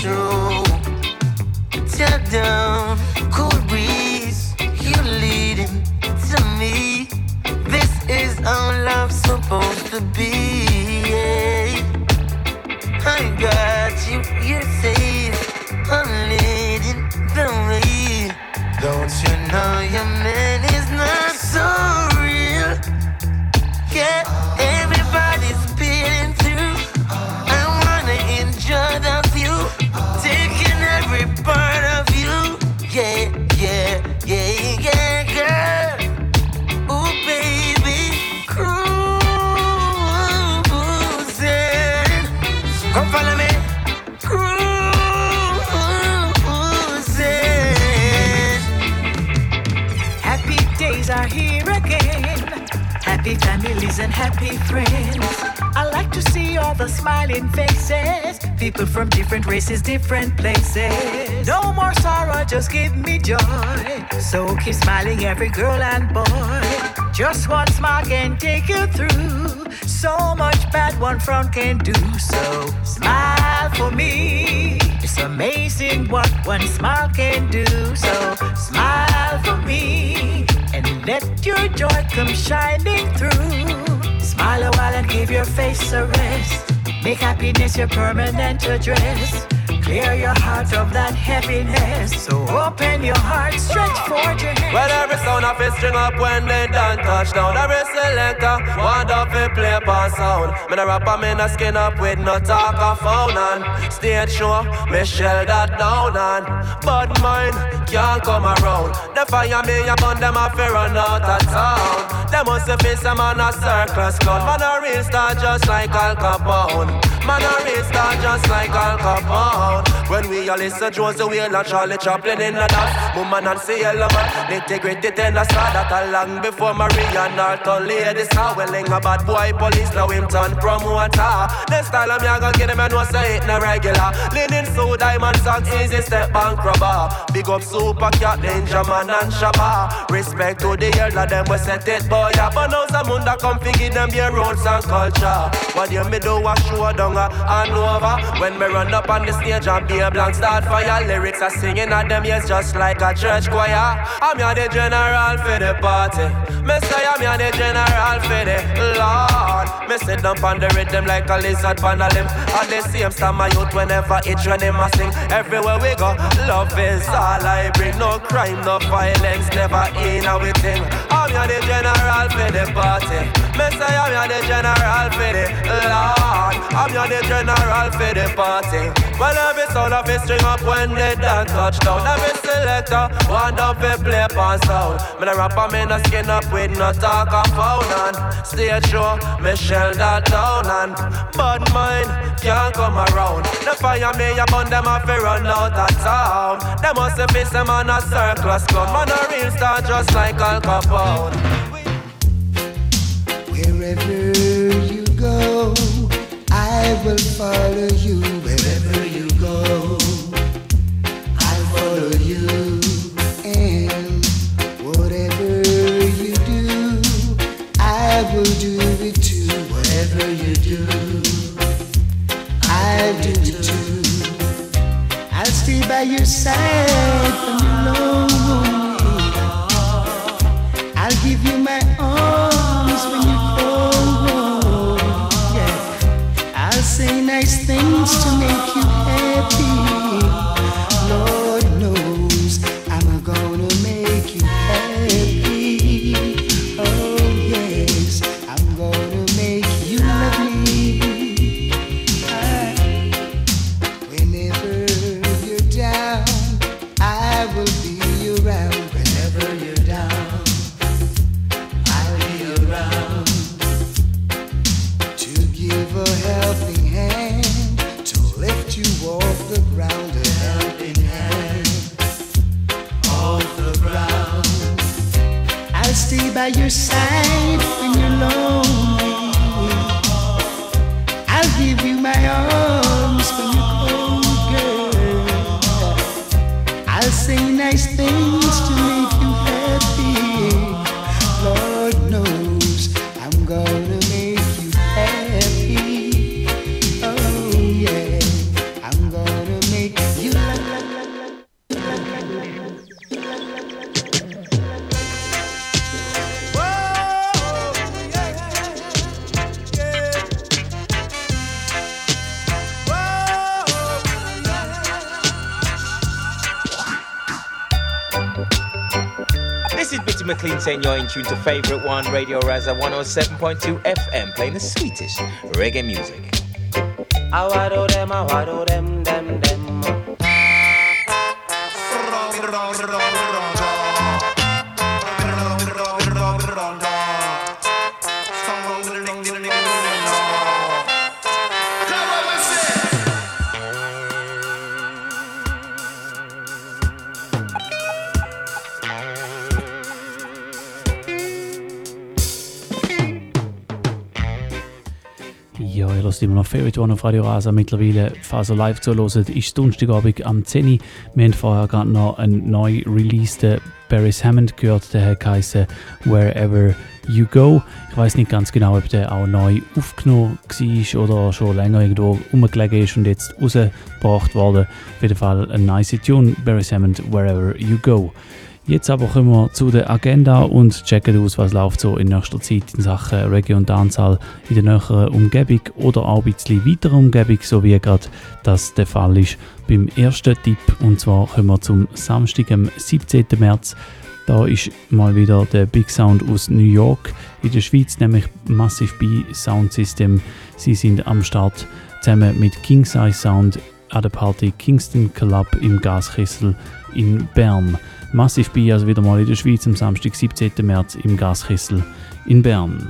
True. Down, breeze. You leading to me. This is how love's supposed to be. Friends. I like to see all the smiling faces. People from different races, different places. No more sorrow, just give me joy. So keep smiling, every girl and boy. Just one smile can take you through. So much bad one front can do. So smile for me. It's amazing what one smile can do. So smile for me. And let your joy come shining through. Smile a while and give your face a rest. Make happiness your permanent address. Clear your heart of that heaviness. So open your heart, stretch forth your hand. Well, every sound of it string up when they done touchdown. Every selector want up it play upon sound. Me the rapper, me no skin up with no talk of phone and stage show. Me shell that down and bad mind can't come around. The fire me upon them a fear run out of town. Them must have face them on a circus clown. Man a real star just like Al Capone. Man a real star just like Al Capone. When we all listen Josey Wales and Charlie Chaplin in the dance. Woman and Cielo man Integrity ten a star. That a long before Maria Norton ladies How willing a bad boy police now him turn promoter. The style of me I gon' get him and know say it no regular. Linen so diamond socks easy step bank rubber Big up super cat danger man and shabba. Respect to the elder them we set it boy. But now some come figure them their roots and culture. What you me do a show down a and over. When me run up on the stage and be a blank start fire Lyrics are singing at them ears just like a church choir. I'm here the general for the party. Me say I'm here the general for the Lord. Me sit down on the rhythm like a lizard on a limb. And the same star my youth whenever it's running I sing. Everywhere we go, love is all I bring. No crime, no violence, never in a thing I'm here the general for the party. Me say I'm here the general for the Lord. I'm here the general for the party. Well every sound of it string up when they done touchdown Every selector want up it play on sound. Me the rapper me no skin up with no talk of phone and Stage show me shell that down and Bad mind can't come around. The fire me upon them a fi run out of town. Them must have miss them on a circus club Man a real star just like Al Capone Wherever you go, I will follow you. Wherever you go, I'll follow you. And whatever you do, I will do it too. Whatever you do, I'll do it too. I'll stay by your side when you're lonely. I'll give you my arms when you go. Yeah, I'll say nice things to make you happy. You're in tune to Favorite One Radio Rasa 107.2 FM, playing the sweetest reggae music. I wado them, I wado hört immer noch Favorite One auf Radio Rasa. Mittlerweile, falls ihr live zuhört, ist Donnerstagabend am 10 Uhr. Wir haben vorher gerade noch einen neu releaseden Barry Hammond gehört, der hat Wherever You Go. Ich weiß nicht ganz genau, ob der auch neu aufgenommen war oder schon länger irgendwo rumgelegen ist und jetzt rausgebracht wurde. Auf jeden Fall ein nice Tune, Barry Hammond, Wherever You Go. Jetzt aber kommen wir zu der Agenda und checken aus, was läuft so in nächster Zeit in Sachen Reggae und Dancehall in der näheren Umgebung oder auch ein bisschen weiterer Umgebung, so wie gerade das der Fall ist beim ersten Tipp. Und zwar kommen wir zum Samstag, am 17. März. Da ist mal wieder der Big Sound aus New York in der Schweiz, nämlich Massive B Sound System. Sie sind am Start zusammen mit King Size Sound an der Party Kingston Club im Gaskessel in Bern. Massive B also wieder mal in der Schweiz am Samstag, 17. März im Gaskessel in Bern.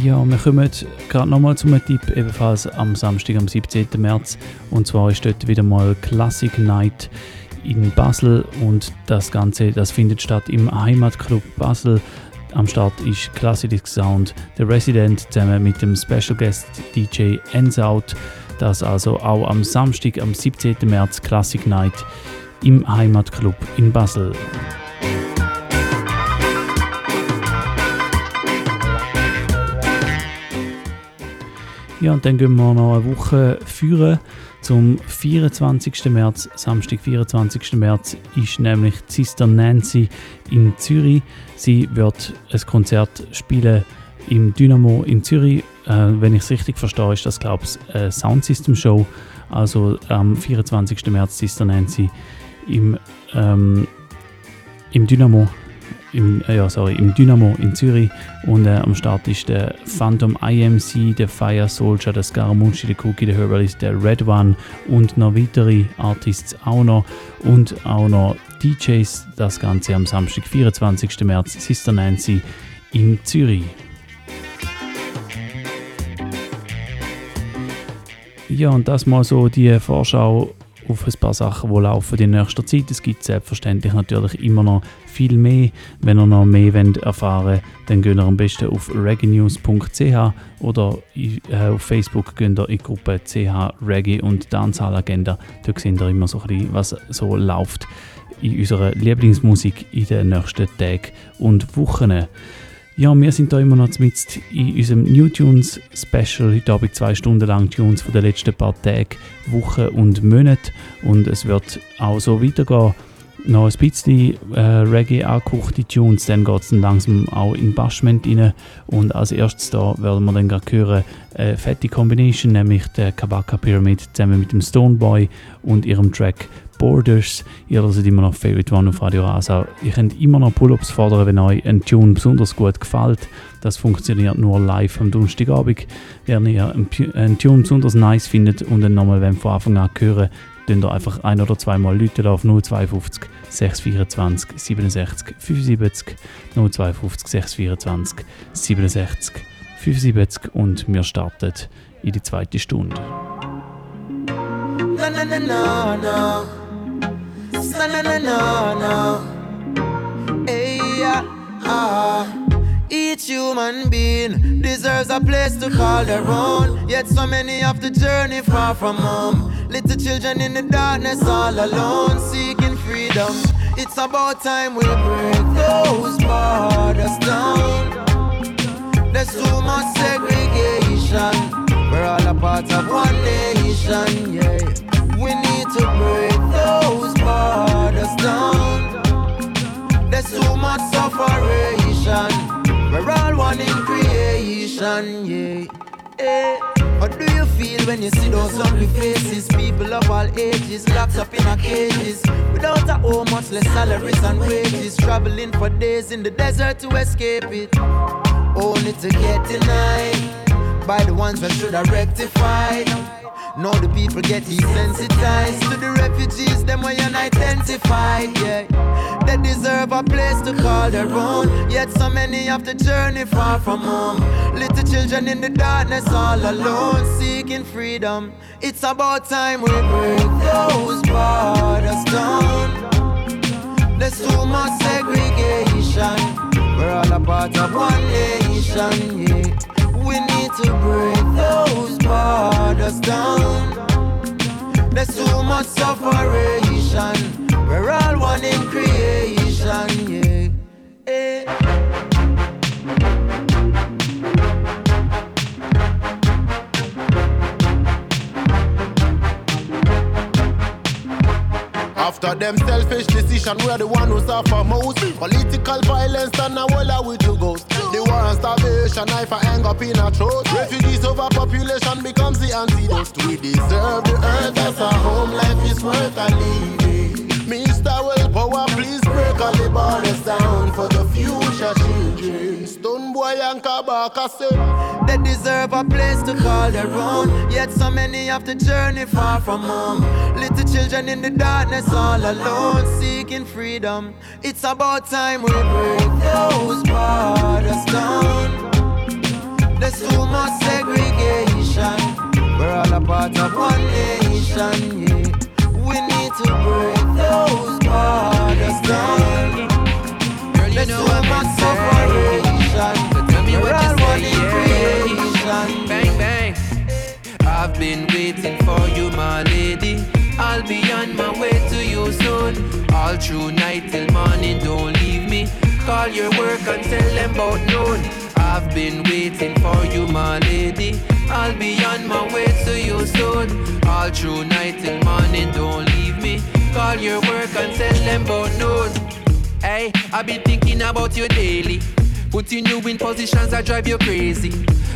Ja, wir kommen gerade nochmal zum Tipp, ebenfalls am Samstag, am 17. März. Und zwar ist dort wieder mal Classic Night in Basel und das Ganze, das findet statt im Heimatclub Basel. Am Start ist Classic Sound, der Resident zusammen mit dem Special Guest DJ Ends Out. Das also auch am Samstag, am 17. März Classic Night im Heimatclub in Basel. Ja, und dann gehen wir noch eine Woche führen. Zum 24. März, Samstag, 24. März, ist nämlich Sister Nancy in Zürich. Sie wird ein Konzert spielen im Dynamo in Zürich. Äh, wenn ich es richtig verstehe, ist das, glaube ich, eine Soundsystem Show. Also am 24. März Sister Nancy im, ähm, im Dynamo im, äh, ja, sorry, im Dynamo in Zürich und äh, am Start ist der Phantom IMC, der Fire Soldier, der Scaramucci, der Cookie, der Herbalist, der Red One und noch weitere Artists auch noch und auch noch DJs. Das Ganze am Samstag, 24. März, Sister Nancy in Zürich. Ja, und das mal so die Vorschau auf ein paar Sachen, die laufen in nächster Zeit. Es gibt selbstverständlich natürlich immer noch viel mehr. Wenn ihr noch mehr wollt erfahren wollt, dann geht ihr am besten auf reggaenews.ch oder äh, auf Facebook geht ihr in die Gruppe CH Reggae und Dancehall Agenda. Da seht ihr immer so ein bisschen, was so läuft in unserer Lieblingsmusik in den nächsten Tagen und Wochen. Ja, wir sind da immer noch mit in unserem New Tunes Special. Heute habe ich zwei Stunden lang Tunes von den letzten paar Tagen, Wochen und Monaten. Und es wird auch so weitergehen. Noch ein bisschen äh, Reggae angekochte Tunes, dann geht es langsam auch in Bashment rein. Und als erstes da werden wir dann gerade hören, eine fette Combination, nämlich der Kabaka Pyramid zusammen mit dem Stoneboy und ihrem Track Borders. Ihr hört immer noch Favorite One auf Radio Rasa. Ihr könnt immer noch Pull-Ups fordern, wenn euch ein Tune besonders gut gefällt. Das funktioniert nur live am Donnerstagabend. Wenn ihr einen Tune besonders nice findet und dann nochmal von Anfang an hören könnt ihr einfach ein- oder zweimal Leute auf 052 624 67 75 052 624 67 75 und wir starten in die zweite Stunde. Na na na na na. Na na na na na. Each human being deserves a place to call their own. Yet so many have to journey far from home. Little children in the darkness all alone, seeking freedom. It's about time we break those borders down. There's too much segregation. We're all a part of one nation, yeah. We need to break those borders down. There's too much separation. In creation, yeah. Eh. What do you feel when you see those ugly faces? People of all ages locked up in a cages Without a home, much less salaries and wages Traveling for days in the desert to escape it Only to get denied By the ones that should have rectified now the people get desensitized to the refugees, them way unidentified, yeah. They deserve a place to call their own, yet so many have to journey far from home. Little children in the darkness all alone, seeking freedom. It's about time we break those borders down. There's too much segregation. We're all a part of one nation, yeah. We need to break those borders down. There's too much separation. We're all one in creation, yeah. Eh. After them selfish decision, we're the one who suffer most. Political violence and a lot with you ghost. The war and starvation, knife and hang up in a throat. Refugees overpopulation becomes the antidote. We deserve the earth as our home, life is worth a living. Mr. Willpower, please break all the borders down for the future children. Stonebwoy and Kabaka say They deserve a place to call their own. Yet so many have to journey far from home. Little children in the darkness all alone, seeking freedom. It's about time we break those borders down. There's too much segregation. We're all a part of one nation, yeah. We need to break those borders down. There's too much separation. So Tell me We're what all you one in yeah. creation. Bang bang. I've been waiting for you, my lady. I'll be on my way to you soon. All through night till morning, don't leave me. Call your work and tell them about noon. I've been waiting for you, my lady. I'll be on my way to you soon. All through night till morning, don't leave me. Call your work and tell them about noon. Hey, I've been thinking about you daily. Putting you in positions that drive you crazy.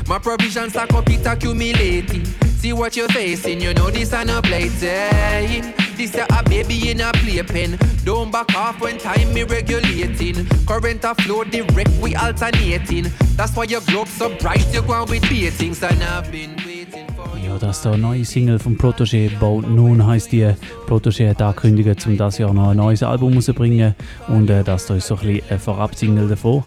My provisions up, it accumulating. See what you're facing, you know this ain't a plaything. This a baby in a playpen. Don't back off when time me regulating. Current a flow direct, we alternating. That's why your globe so bright, you go with beatings. And I've been waiting for Ja, das ist eine neue Single von Protégé, About Noon heisst die. Protégé hat angekündigt, um das Jahr noch ein neues Album rauszubringen und äh, das da ist so ein bisschen eine Vorab-Single davon.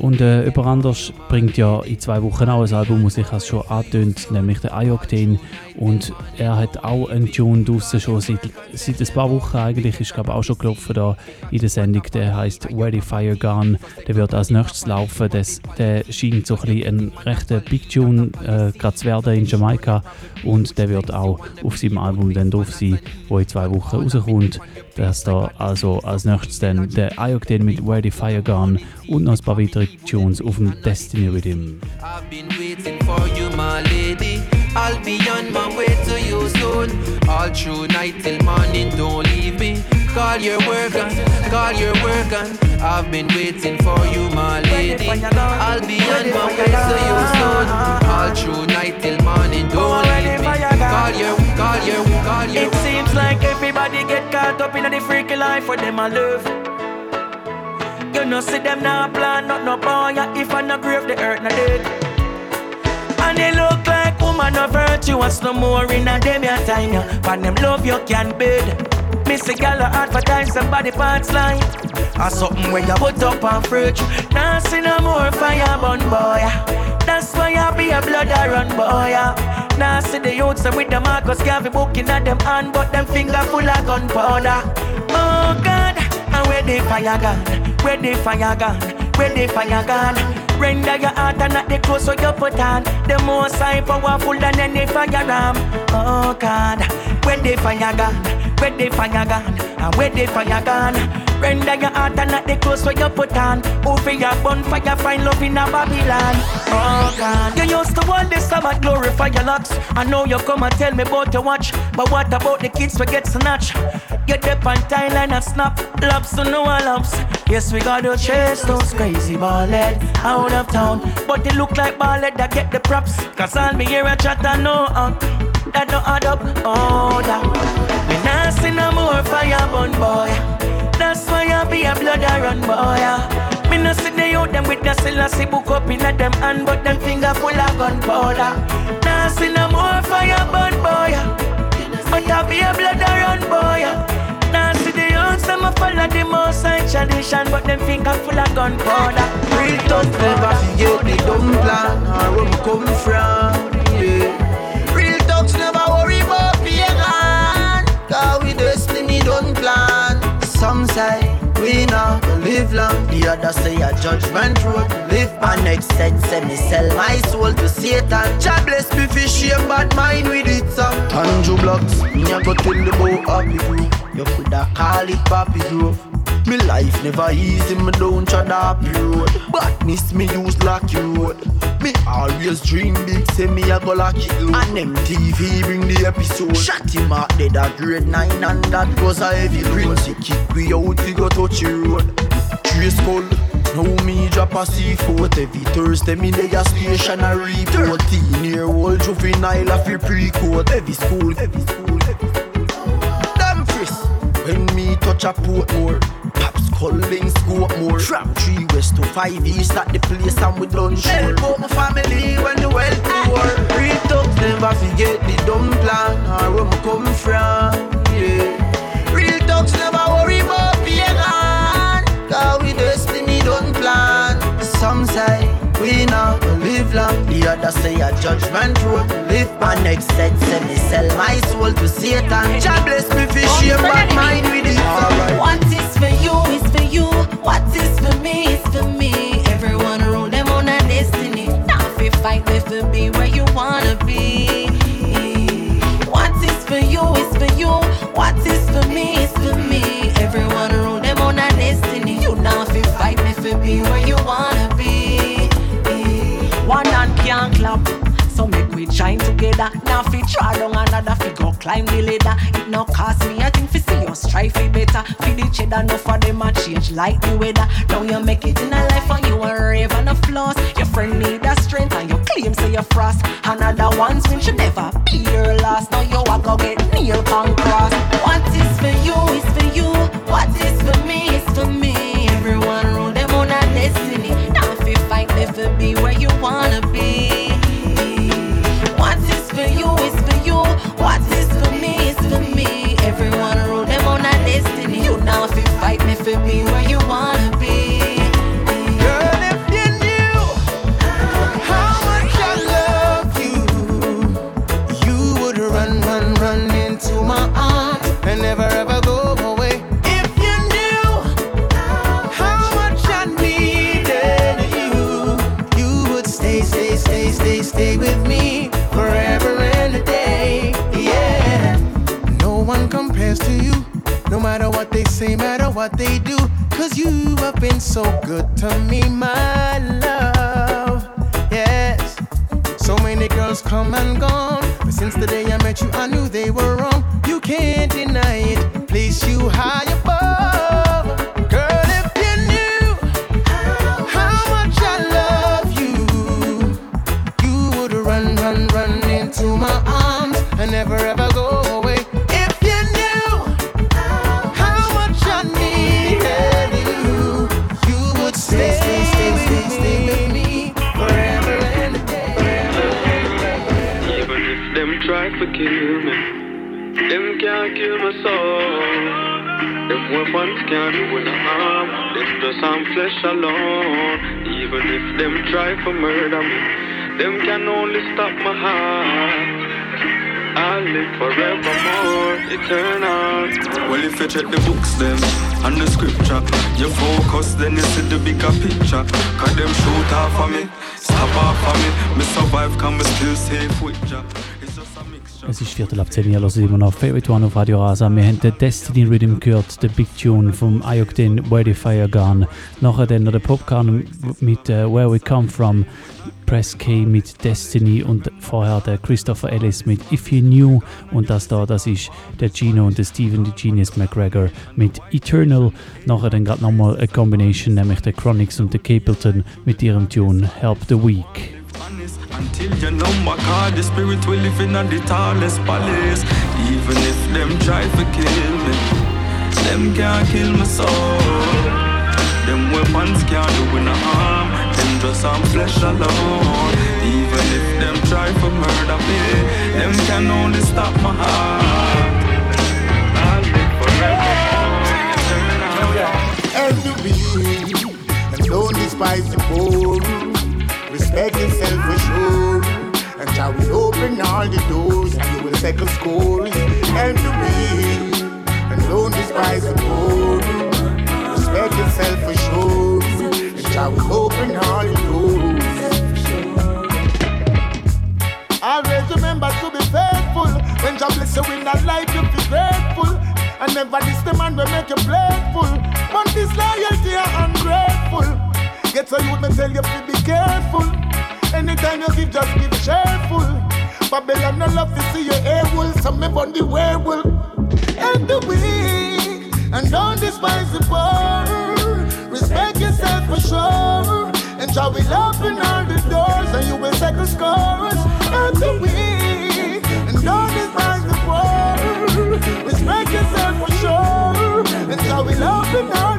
Und äh, jemand anders bringt ja in zwei Wochen auch ein Album, das ich es schon angetönt, nämlich der Ioctane. Und er hat auch einen Tune draussen schon seit, seit ein paar Wochen eigentlich, ist glaube auch schon gelaufen da in der Sendung. Der heißt Where the Fire Gone. Der wird als nächstes laufen. Das, der scheint so ein bisschen ein rechter Big Tune äh, gerade zu werden in Jamaika. Und der wird auch auf seinem Album dann drauf sein, wo in zwei Wochen rauskommt. Das da also als nächstes dann der Ioctane mit Where the Fire Gone und noch ein paar weitere Tunes auf dem Destiny Rhythm. I've been waiting for you, my lady. I'll be on my way to you soon. All through night till morning, don't leave me. Call your work on, call your work on. I've been waiting for you, my lady. I'll be on my way to you soon. All through night till morning, don't leave me. Call your, call your, call your. It seems like everybody get caught up in the freaky life for them I love. You know, see them now plan, not no boy. If I no grave, the earth not dead. And they look woman of virtuous no more in a them your time. Yeah. For them love you can. Miss a gal advertise somebody parts line. Or something when you put up on fridge. Now see no more fire burn boy. That's why I be a blood I run boy. Now see the youths with the Marcus Garvey booking at them hand, but them finger full of gunpowder. Oh God, and where the fire gone? Where the fire gone? Where the fire gone? Render your heart and not the clothes so you put on. The most high powerful than any fire ram. Oh God, where the fire gone? Where the fire gone? And where the fire gone? Render your heart and not the clothes so you put on. Over your bonfire, find love in a Babylon. Oh God, you used to want this Sabbath glorify your locks. I know you come and tell me about your watch, but what about the kids we get snatched? Get up on Thailand and snap laps to no laps. Yes, we gotta chase those crazy ballhead out of town, but they look like ballhead that get the props. Cause I'll be here a chat and no up. Uh, that don't add up, oh that We not see no more fire burn boy That's why I be a blood I run boy Me no see the youth them with the Selassie book up in a them hand But them finger full of gunpowder Nah see no more fire burn boy But I be a blood I run boy Nah see the youth them a follow the most high tradition But them finger full of gunpowder Real tough never forget the dumb plan where we come from. Yeah. We we live long. The other say a judgment road live on. Next said, say me sell my soul to Satan. Jah bless me for shame, bad mind with it some. Tanju blocks, me a go tell the boy happy grove. You coulda call it Papi Grove. Me life never easy, me don't try that road. Badness me use lucky road. Me always dream big, say me a go lucky you. And MTV bring the episode. Shot him out dead at grade 9 and that was a heavy green. She kick we out, we go touch the road. Trace skull. Now me drop a C4 every Thursday me lay a stationary 14 year old juvenile a fi pre-court Every school, every school, every school Damn Chris When me touch a Portmore Pops calling scope more. From 3 west to 5 east at the place and we done sure Help my family when the well poor. Real thugs never forget the dumb plan. Or where me come from, yeah. Real thugs never worry about being pagan Cause we destiny don't plan. Some say we not live long. The other say a judgment road to live on. Next said say me sell my soul to Satan. Jah bless me for shame but mind with it. What is for you is for. What is for me is for me. Everyone around them on a destiny. Now if you fight me for be where you wanna be. What is for you is for you. What is for me is for me. Everyone around them on a destiny. You now if you fight me for be where you wanna be. One hand can't clap. So make we join together. Now fi try down another fi go climb the ladder. It no cost me a fi see us try fi better. Fi the cheddar no for them a change like the weather. Now you make it in a life and you a rave and a floss. Your friend need a strength and you claim say you frost. Another one's win should never what they do. Cause you have been so good to me, my love. Yes. So many girls come and gone. But since the day I met you, I knew they were wrong. You can't deny it. Place you high soul. Them weapons can't do no harm. It's just some flesh alone. Even if them try to murder me, them can only stop my heart. I'll live forevermore, eternal. Well, if you check the books, then and the scripture, you focus, then you see the bigger picture. Cause them shoot off for me, stop off for me. Me survive, can me still safe with ya. Es ist Viertel ab 10 Uhr, hört immer noch Favorite One auf Radio Rasa. Wir haben den Destiny Rhythm gehört, den Big Tune vom Ayokden Where the Fire Gone. Nachher dann noch der Popcorn mit äh, Where We Come From, Press K mit Destiny und vorher der Christopher Ellis mit If You Knew. Und das da, das ist der Gino und der Steven, die Genius McGregor mit Eternal. Nachher dann gerade nochmal eine Combination, nämlich der Chronics und der Capleton mit ihrem Tune Help the Weak. Until you know my God, the spirit will live in the tallest palace. Even if them try to kill me, them can't kill my soul. Them weapons can't do no harm. Them just some flesh alone. Even if them try to murder me, them can only stop my heart. I'll live forever. Weak and don't despise the poor. Respect yourself for sure. And shall we open all the doors and you will settle scores. Help the weak and don't despise the poor. Respect yourself for sure. and Shall we open all the doors? Always remember to be faithful. When God bless you in that life, you be grateful. And never diss the man will make you playful. But this loyalty are ungrateful. Get so you me tell you to be careful. Anytime you give, just give cheerful. Babylon no love to see your air so me burn the werewolf. And the weak, and don't despise the poor. Respect yourself for sure. And shall we open all the doors, and you will settle scores. And the weak, and don't despise the poor. Respect yourself for sure. And shall we open all.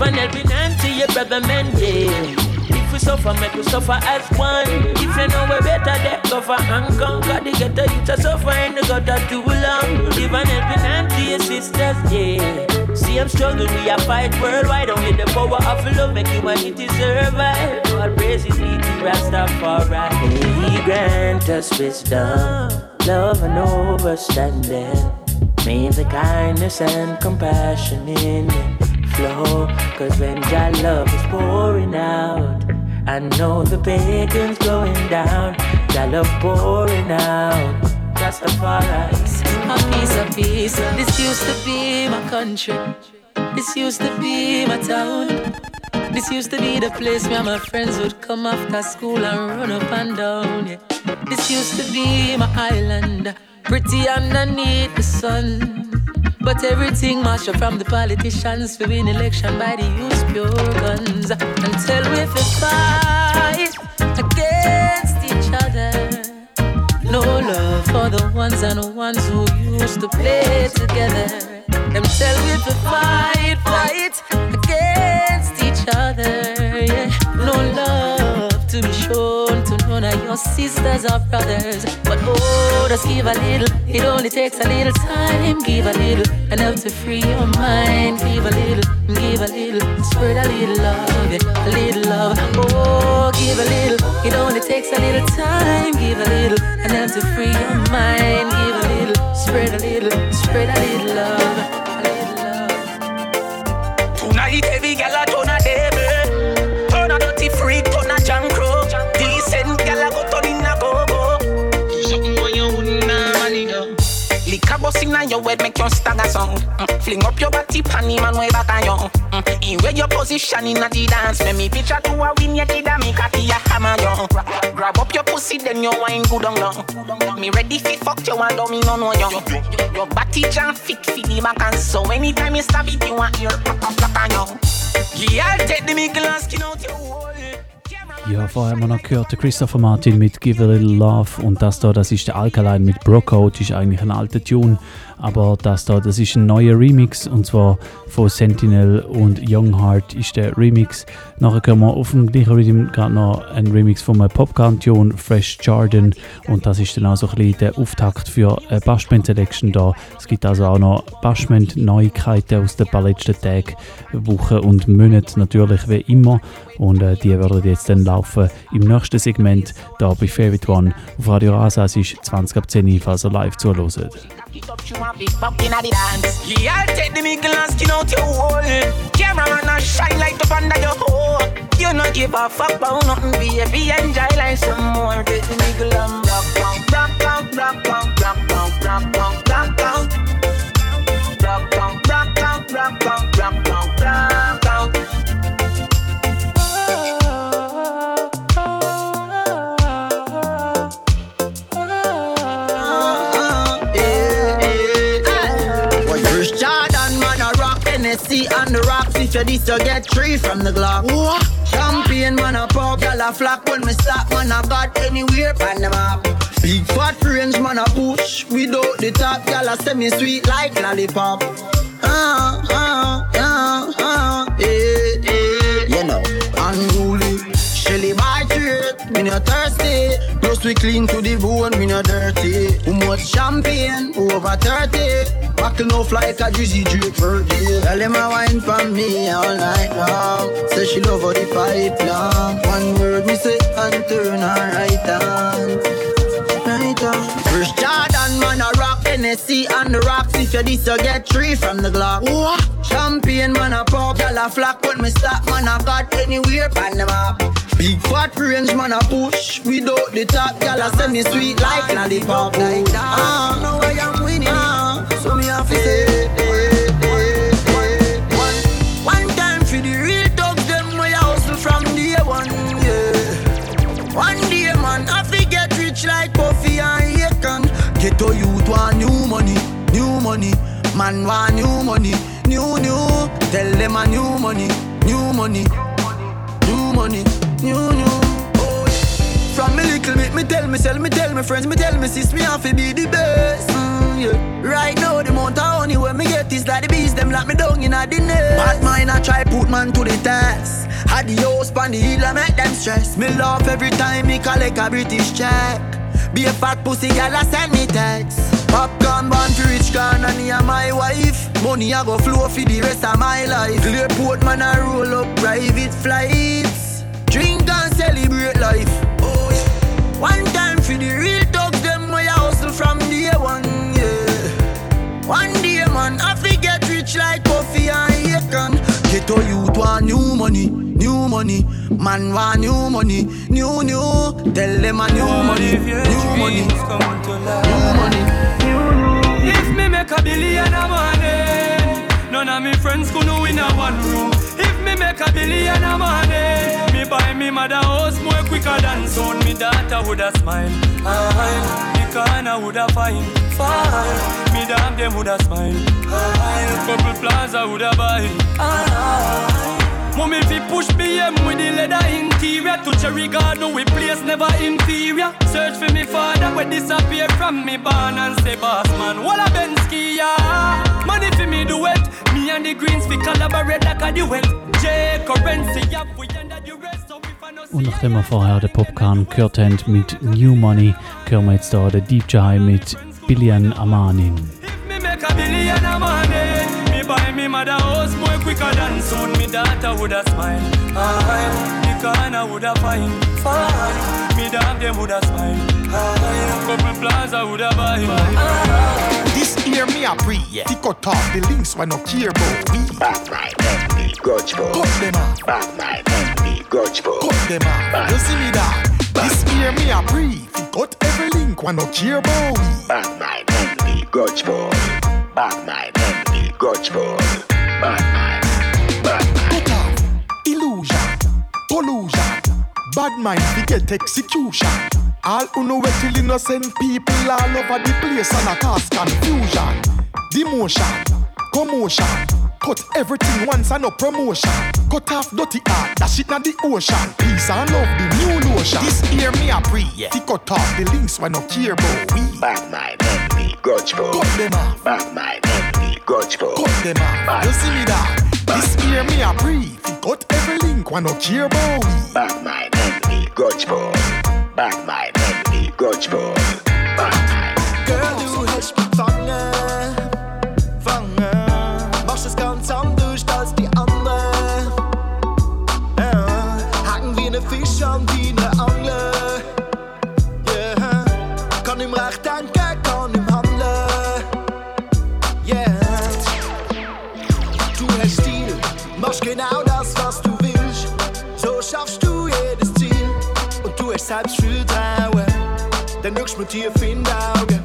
An helping hand to your brother man, yeah. If we suffer, make we suffer as one. If you know we better, that go for and conquer the ghetto. You to suffer in the gutter too long. Give an helping hand to your sisters, yeah. See, I'm struggling, we are fight worldwide. Only the power of love make humanity survive. God praises be to Rastafari. He grant us wisdom, love and understanding. May the kindness and compassion in it flow. Cause when Jah love is pouring out, I know the bacon's going down. Jah love pouring out. Rastafari. A piece of peace. This used to be my country. This used to be my town. This used to be the place where my friends would come after school and run up and down. Yeah. This used to be my island, pretty underneath the sun. But everything mash up from the politicians. We win election by the use pure guns. Until we fi fight against each other. No love for the ones and the ones who used to play together. Them tell we fight, fight against each other. Yeah. No love to be shown none of your sisters or brothers. But oh, just give a little. It only takes a little time. Give a little and help to free your mind. Give a little, give a little, spread a little love, yeah. a little love. Oh, give a little. It only takes a little time. Give a little and help to free your mind. Give a little, spread a little, spread a little love. A little love. Tonight every girl a Inna your head make you stagger song. Mm. Fling up your body pan him and way back on you. Mm. In where your position inna the dance. Make me picture to a win your kid me cocky a hammer you Gra- Grab up your pussy then you wine good on down Me ready fi fuck you and don't me no know you. Your body jam fit fi the back and so Anytime you stab it you want your pop on you. Yeah, take the middle and skin out your Ja, vorher haben wir noch gehört, Christopher Martin mit Give a Little Love und das da, das ist der Alkaline mit Brocode, ist eigentlich ein alter Tune, aber das da, das ist ein neuer Remix und zwar von Sentinel und Youngheart ist der Remix. Nachher können wir auf dem gleichen Rhythm gerade noch ein Remix von einem Popcorn-Tune, Fresh Jordan und das ist dann auch so ein bisschen der Auftakt für eine Bashment Selection da. Es gibt also auch noch Bashment Neuigkeiten aus den letzten Tagen, Wochen und Monaten natürlich wie immer und äh, die werden jetzt dann laufen im nächsten Segment da bei Favorite One auf Radio Rasa. Es ist 20 ab 10 Uhr, falls ihr live zuhört. You not give a fuck about nothing, baby. Enjoy like some more. Take the middle and rock, rock, rock, rock, rock, rock, rock, rock, rock, If this, you get three from the Glock. Champion, man, a pop, y'all a flock. When me stop, man, I got anywhere on the map. Big fat range, man, a push. Without the top, y'all a semi sweet like lollipop. Ah, ah, ah, ah, eh, eh. You know, unruly. Shelly me not thirsty. Plus we clean to the bone, me not dirty. Too much champagne, who over 30. Buckle off like a drizzy drip birthday. Tell him a wine for me all night long. Say she love how the pipe long. One word me say and turn her right on. Right on. First Jordan man a rock Hennessy on the rocks. If you this, you get three from the Glock. What? Champagne man a pop, y'all a flock. When me stop, man I got anywhere pan the map. Big fat range man a push. Without the top, y'all a send me sweet like lollipop. Like that. Ah, know why I'm winning. Ah, so me have to say. eh, eh, eh. One- time for the real dogs, them I hustle from day one. One day, man, I fi get rich like Puffy and Akon. Get to youth want new money, new money. Man want new money, new new. Tell them a new money, new money, new money, new new. new. Oh, yeah. From me little bit, me tell myself, me tell me friends, me tell me sis, me have to be the best. Mm, yeah. Right now, the amount of honey when me get is like the bees, them lock me down in a nest. Bad mind, I try put man to the test. Had the house pan the hill, I make them stress. Me laugh every time me collect a British check. Be a fat pussy girl, I send me text. Popcaan born to rich gone and he and my wife. Money I go flow for the rest of my life. Clearport man I roll up private flights. Drink and celebrate life. Oh yeah. One time for the real dogs, them way I hustle from day one. Yeah. One day man, I fi get rich like Puffy and Akon. Get to youth want new money, new money. Man want new money, new new. Tell them a new money, new money, new money. If me make a billion a money, none of me friends could win a one room. If me make a billion a money, me buy me mother house more quicker than soon. Me daughter woulda smile, aye. Me corner woulda fine, fine. Me damn them woulda smile, aye. Couple plaza woulda buy, aye. Mommy fi push BM with the leather interior To Cherry Garden we place never inferior Search for me father when disappear from me barn And say boss man, what a Bensky yeah Money for me do it Me and the Greens fi collaborate like a duet Und nachdem wir vorher den Popcorn gehört haben mit New Money, hören wir jetzt hier den DJ mit Billion Amanin. Me make a billion a money Me buy me mother house more quicker than soon Me daughter woulda smile Aye. The corner woulda fine Fine Me damn them woulda smile Aye. Couple plaza woulda buy This year me a pre, yeah. Tick cut off the links when no care about we. Back my enemy, grudge for. Cut them off. Back my enemy, grudge for. Cut them off. You see me that? This year me a pre. Tick cut every link when no care about we. Back my enemy, grudge for. Back my enemy, grudge for. Back my, back my. Cut off. Illusion. Pollution. Bad mind we get execution. All who know where till innocent people all over the place and a cause confusion. Demotion, commotion. Cut everything once and no promotion. Cut off dirty art, that shit not the ocean. Peace and love, the new lotion. This year me a pre, yeah. Tick cut off the links when no care about we. Back my enemy, grudge for. Cut them off. Back my enemy, grudge for. Cut them off. You see me that? This year me a pre, Tick cut every link when no care about we. Back my enemy, grudge for. Back my enemy, Und du hast Selbstvertrauen. Dann schaust du mir tief in die Augen.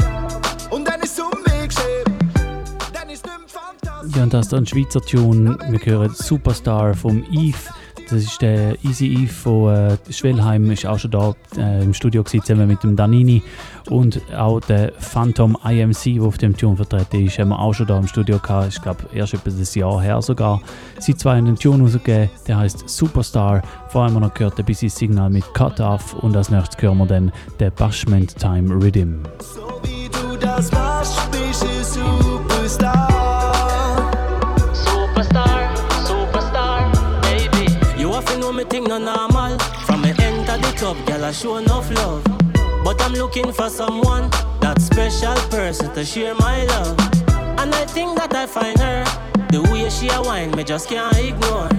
Und dann ist es um mich geschehen. Dann ist nicht mehr Fantasie. Ja, und das ist ein Schweizer Tune. Wir hören Superstar vom Eve. Das ist der Easy Eve von äh, Schwellheim, ist auch schon da äh, im Studio gewesen, zusammen mit dem Danini. Und auch der Phantom IMC, der auf dem Tune vertreten ist, haben wir auch schon da im Studio gehabt. Ich glaube, erst etwa ein Jahr her sogar. Sie zwei haben einen Tune rausgegeben, der heißt Superstar. Vorher haben wir noch gehört, ein bisschen Signal mit Cut Off. Und als nächstes hören wir dann den Bashment Time Rhythm. Wie du das machst, show enough love. But I'm looking for someone, that special person to share my love. And I think that I find her. The way she a wine, me just can't ignore.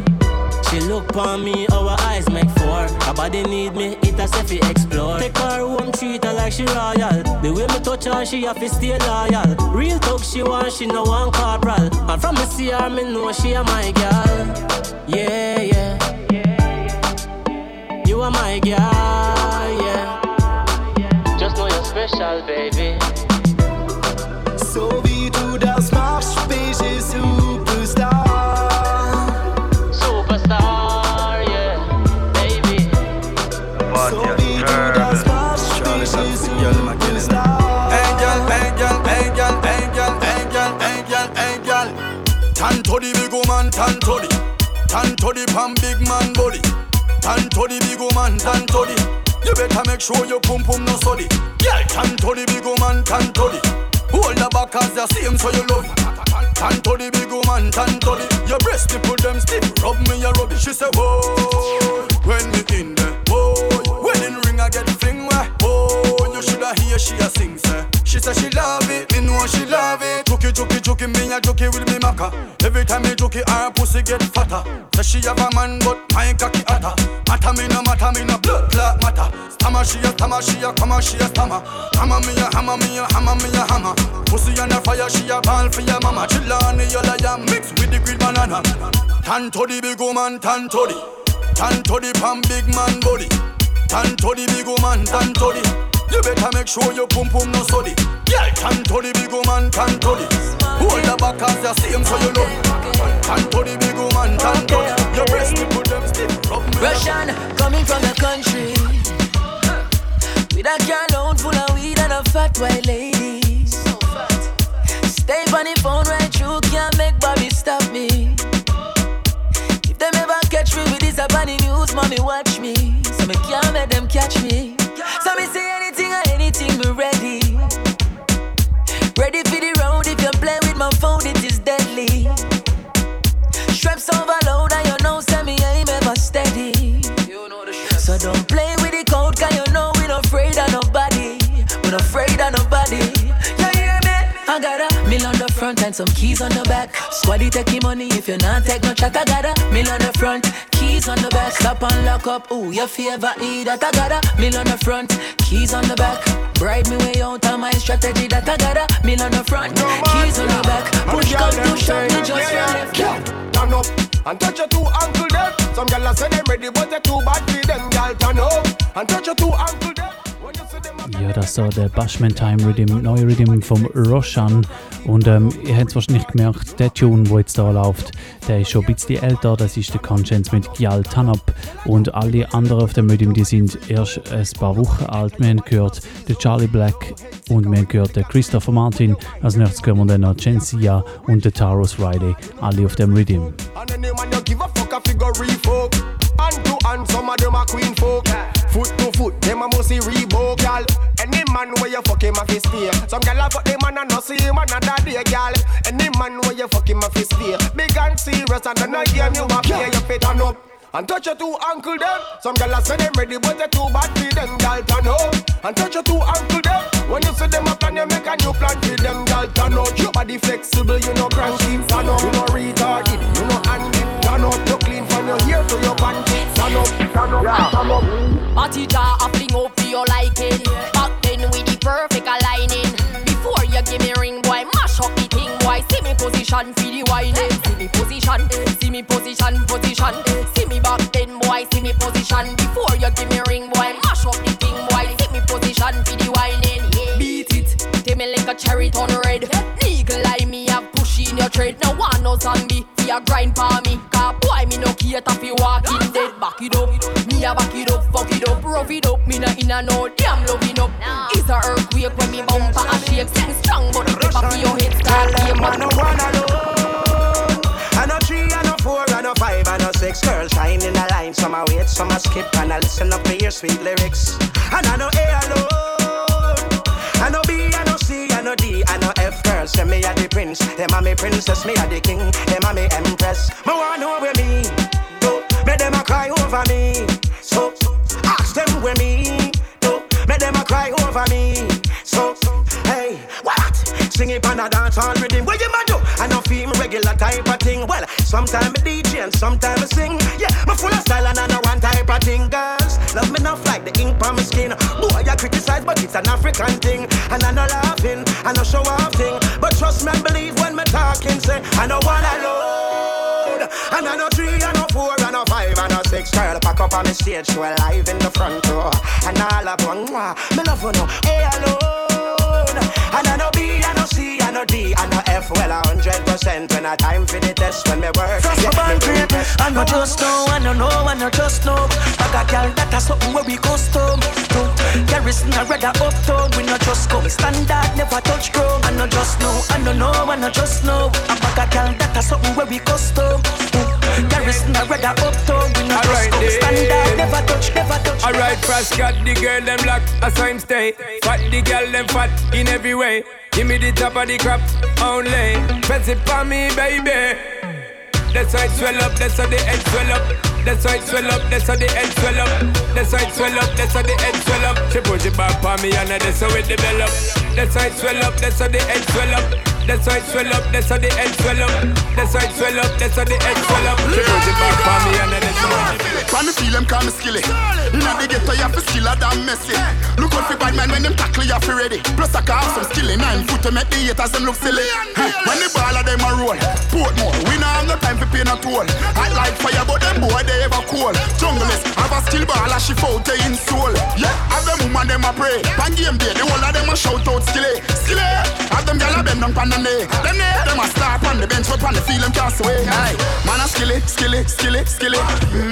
She look on me, our eyes make four. Her body need me, it a selfie explore. Take her home treat her like she royal. The way me touch her, she have to stay loyal. Real talk, she want, she no one corporal. And from me see her, me know she a my girl. Yeah, yeah. You are my girl, yeah. Just know you're special, baby. So wie du das machst, bin ich Superstar. Superstar, yeah, baby. So wie du das machst, bin ich Superstar. Angel, angel, angel, angel, angel, angel, angel. Tan to the big woman, tan to the, tan to the pam big man body. Tan to the big woman, tan to the. You better make sure your pum pum no study. Yeah, tan to the big woman, tan to the. Hold the back as the same so you love. Tan to the big woman, tan to the. Your breast nipple them stiff, rub me a rub. She say, whoa, when me in there, whoa, wedding ring I get fling whoa, shoulda hear she a sing say. She say she love it, me know she love it. Jokey, jokey, jokey, me a jokey with me maca. Every time me jokey, her pussy get fatter. Say she have a man, but my cocky hotter. Matter me no matter, me no blood clot matter. Stammer she a stammer, she a come she a stammer. Hammer me a hammer, me a hammer, me a hammer. Pussy on a fire, she a ball for your mama. Chillani, you liar, mix with the green banana. Tan to the big woman, tan to the. Tan to the big man body. Tan to the big woman, tan to the. You better make sure your pum pum no study. Yeah, tan to the big woman, tan to the. Hold the back as the same so you know. Tan to the big woman, tan to the. Your breast put them stiff. Russian coming from the country with a car load full of weed and a fat white lady. Stay on the phone right through, can't make Bobby stop me. If them ever catch me with this up on the news, mommy watch me. So me can't let them catch me. So me say anything, me ready. Ready for the road, if you play with my phone, it is deadly. Straps overload and you know, say me aim ever steady. You know So don't play with the code, cause you know we're not afraid of nobody. We're not afraid mill on the front and some keys on the back. Squaddy taking money if you not take no chat. I got a mill on the front, keys on the back. Stop and lock up. Ooh, your favorite eat that I got a mill on the front, keys on the back. Bribe me way out of my strategy that I got a mill on the front, keys on the back. Push come to shove me just from left. Turn up and touch your two ankle them. Some gyal a say them ready, but they too bad for them. Gyal turn up and touch your two ankle them. Ja, das ist so der Bashman Time Rhythm, neue Rhythm vom Roshan. Und ähm, ihr habt es wahrscheinlich gemerkt, der Tune, der jetzt da läuft, der ist schon ein bisschen älter. Das ist der Conscience mit Gyal Tanap. Und alle anderen auf dem Rhythm, die sind erst ein paar Wochen alt. Wir haben gehört der Charlie Black und wir haben gehört der Christopher Martin. Als nächstes hören wir dann noch Jensia und der Taros Riley. Alle auf dem Rhythm. A a. Hand to hand, some of them a queen folk. Foot to foot, them a must see Reebok, gal. Any man where you fuck him a fist stay. Some gal a fuck them man and not see him another day, gal. Any man where you fuck him a fist stay. Big and serious and no game you a play, you fit turn up. And touch your two ankle them. Some gal a say them ready, but they too bad for them, gal. Turn up and touch your two ankle them. When you see them a plan, you make a new plan for them, gal. Turn up. Your body flexible, you know cranky. Turn up. You know retarded, you know handy. Turn up. You clean from your hair to your panties. Turn up, turn up, turn up. A teacher a fling up for your liking. Back then with the perfect aligning. See me position for the whining. See me position, see me position, position. See me back then, boy. See me position. Before you give me ring, boy, mash up the thing, boy. See me position for the whining. Beat it, take me like a cherry turn red. Legal eye me have push in your tread. No one no zombie, fi a grind for me. Cause boy me no cater fi walking dead. Back it up, me a back it up, fuck it up, rough it up. Me no in a no damn loving up. It's a earthquake when me bumper a shake. Sing strong, but the tip of your head start game. I no one alone. I no three, I no four, I no five, I no six. Girls shine in a line, some a wait, some a skip, and I listen up to your sweet lyrics. And I no A alone. I no B, I no C, I no D, I no F. Girls say me a the prince, them a me princess, me a the king, them a me empress. Me want know where me go, make them a cry over me. So ask them where me go, make them a cry over me. So hey, what? Sing it on a dance hall rhythm. What you man do? I know feel regular type of thing. Well, sometimes I DJ and sometimes I sing. Yeah, me full of style and I know one type of thing. Girls, love me enough like the ink on my skin. Boy, you criticize but it's an African thing. And I no laughing, I no show off thing. But trust me and believe when me talking, say I no one alone. And I no three, I no four, I no five, I no six. Girl, pack up on the stage, show live in the front row. And all up one, me love you know, hey alone. And I I no C, I no D, I no F, well a hundred percent when I time for the test when me work. Trust get my band me great. test. I know just know, I know know, I know just know. I got girl that a something where we custom. to. Garrison I rather uptown, we not just come standard, never touch ground. I know just know, I know know, I know just know. I got girl that a something where we custom. to. Garrison I rather uptown, we not just come standard, never touch, never touch. Alright, fast got the girl them lock, as I'm stay. Fat the girl them fat in every way. Give me the top of the crop only. Press it for me, baby. That's why it swell up, that's how the head swell up. That's why it swell up, that's how the head swell up. That's why it swell up, that's how the head swell up. She put it back for me and that's how it develop. That's why it swell up, that's how the head swell up. That's why it swell up, that's how the head swell up. That's why it swell up, that's how the head swell up. She put it back for me and that's how it When me feel them call me skilly Inna the ghetto you have to skill a damn messy. Look out for bad man when them tackle you have to ready. Plus I can have some skilly. Nine foot to make the haters them look silly. When the ball of them a roll Portmore, we not have no time for pay no toll Hot like fire but them boy they ever cool. Junglist, have a skill ball a shift out the in soul Yeah, have them woman them a pray. Pan game day, the whole of them a shout out skilly. Skilly, have them gyal a bend down pan the knee Them knee, them a start on the bench but on the field them cast away Aye, man a skilly, skilly, skilly, skilly.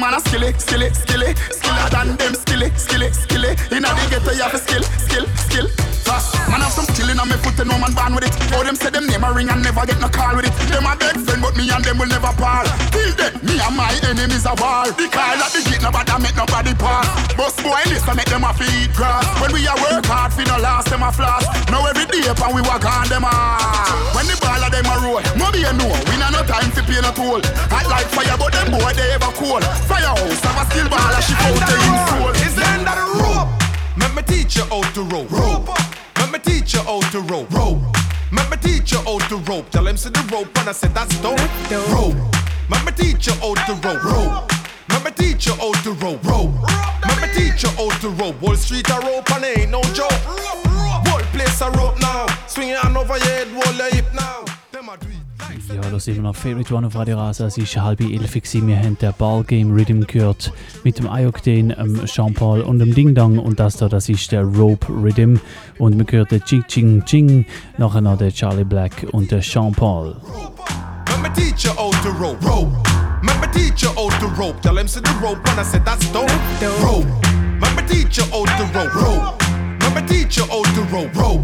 Man a skilly, skilly, skilly, skiller than them skilly, skilly, skilly. Inna the ghetto you have a skill, skill, skill Fast, man have some skill inna me foot and no man born with it. Oh them say them name a ring and never get no call with it. Them a dead friend but me and them will never part. Till then, me and my enemies a war. The call at the gate nobody make nobody pass. Bus boy listen make them a feed grass. When we a work hard fi no last them a floss Now every day pan we walk on them hard When the ball of them a roll, no be a know. We not no time fi pay no toll Hot like fire but them boy they ever cool. Firehouse have a skill ball a ship out the in soul Is the end of the rope? Let me teach you how to rope. Rope. Let me teach you how to rope. Rope. Let me teach you how to rope. Tell him see the rope and I said that's dope. Rope. Let me teach you how to rope. Rope. Let me teach you how to rope. Rope. Let me teach you how to rope. Wall Street a rope and it ain't no joke. Whole place a rope now. Swing your hand over your head, roll your hip now. Them a do it. Ja, das ist immer noch Favorite One auf Radio Rasa. Es ist halb elf. gewesen. Wir haben den Ballgame Rhythm gehört mit dem Ayokden, dem Jean-Paul und dem Ding Dong. Und das da, das ist der Rope Rhythm. Und wir hören den Ching Ching Ching, nachher noch der Charlie Black und der Jean-Paul. Let me teach you how to rope. Tell him see the rope and I said that's dope. Rope. Let me teach you how to rope. Rope. Me teach you how to rope. Rope.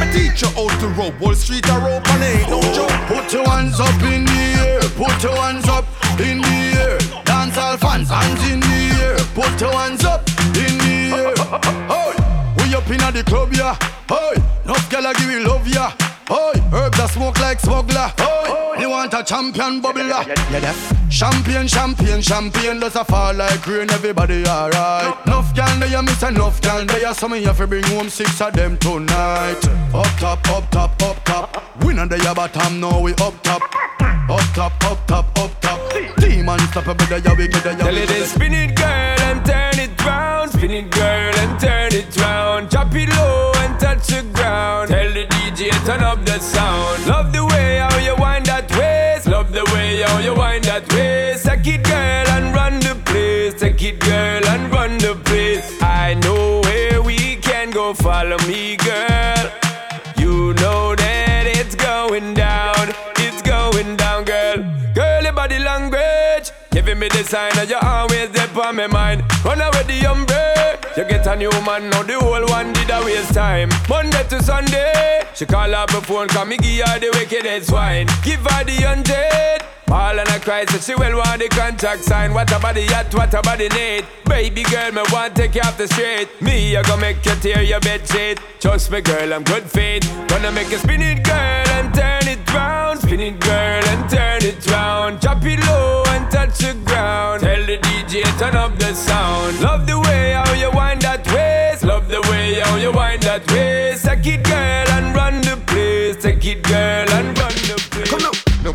Me teach you how to rope. Wall Street a rope and ain't no joke. Put your hands up in the air. Put your hands up in the air. Dance all fans, hands in the air. Put your hands up in the air. Hey, we up inna the club, yeah. Hey, enough gyal give you love, yeah. Hey, herbs a smoke like smuggler. Hey, you want a champion bubbler? Yeah, yeah. Champion, champion, champion does a fall like rain. Everybody alright. Enough gyal there, miss enough gyal there. So me have to bring home six of them tonight. Up top, up top, up top. We not there bottom, now we up top. Up top, up top, up top. Demon stop a bit, yeah we get there. Tell it spin it girl and turn it round Spin it girl and turn it round Drop it low the ground. Tell the DJ turn up the sound. Love the way how you wind that waist. Love the way how you wind that waist. Take it girl and run the place. Take it girl and run the place. I know where we can go. Follow me girl. You know that it's going down. It's going down girl. Girl your body language. Giving me the sign that you're always there on my mind. Run away the umbrella. You get a new man, now the whole one did a waste time. Monday to Sunday, she call up her phone, come me give her the wickedest wine. Give her the hundred. All and I cry, she well want the contract sign. What about the yacht, what about the need? Baby girl, me want take you off the street. Me, I gonna make you tear your bed sheet. Trust me, girl, I'm good faith. Gonna make you spin it, girl, and turn it round. Spin it, girl, and turn it round. Drop it low and touch the ground. Tell the DJ turn up the sound.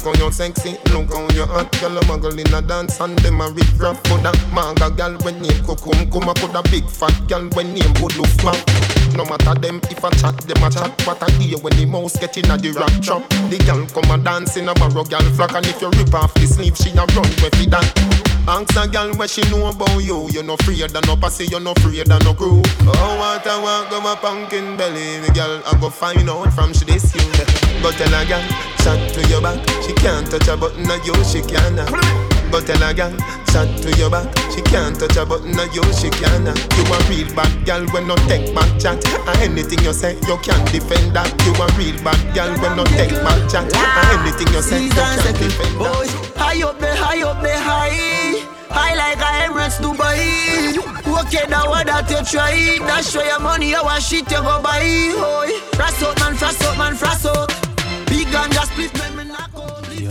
con sexy, look how you hot. Girl, a muggle in a dance and them a rip rap. Coulda manga girl when name Kokum, come a coulda big fat girl when name Budu Fat. No matter them if I chat, them a chat. What I hear when the mouse get in a the rap trap. The girl come a dance in a barrow girl flock, and if you rip off the sleeve, she a run with it that. Ask a girl what she know about you. You no afraid of no pussy, you no afraid of no crew. Oh, what I want, go my pumpkin belly. The girl, I go find out from she this you. Go tell a girl, chat to your back. She can't touch a button of you, she can. Go tell a girl, chat to your back. She can't touch a button of you, she can't You a real bad girl when no take back chat. And anything you say, you can't defend that. You a real bad girl when no take back chat. And anything you say, you can't defend that. High up there, high up there, high. High like a Emirates Dubai. Okay, now what that you try? That's show your money, you want shit you go buy. Oi, frass out man, frass out man, frass out. Big gun just split me, me knock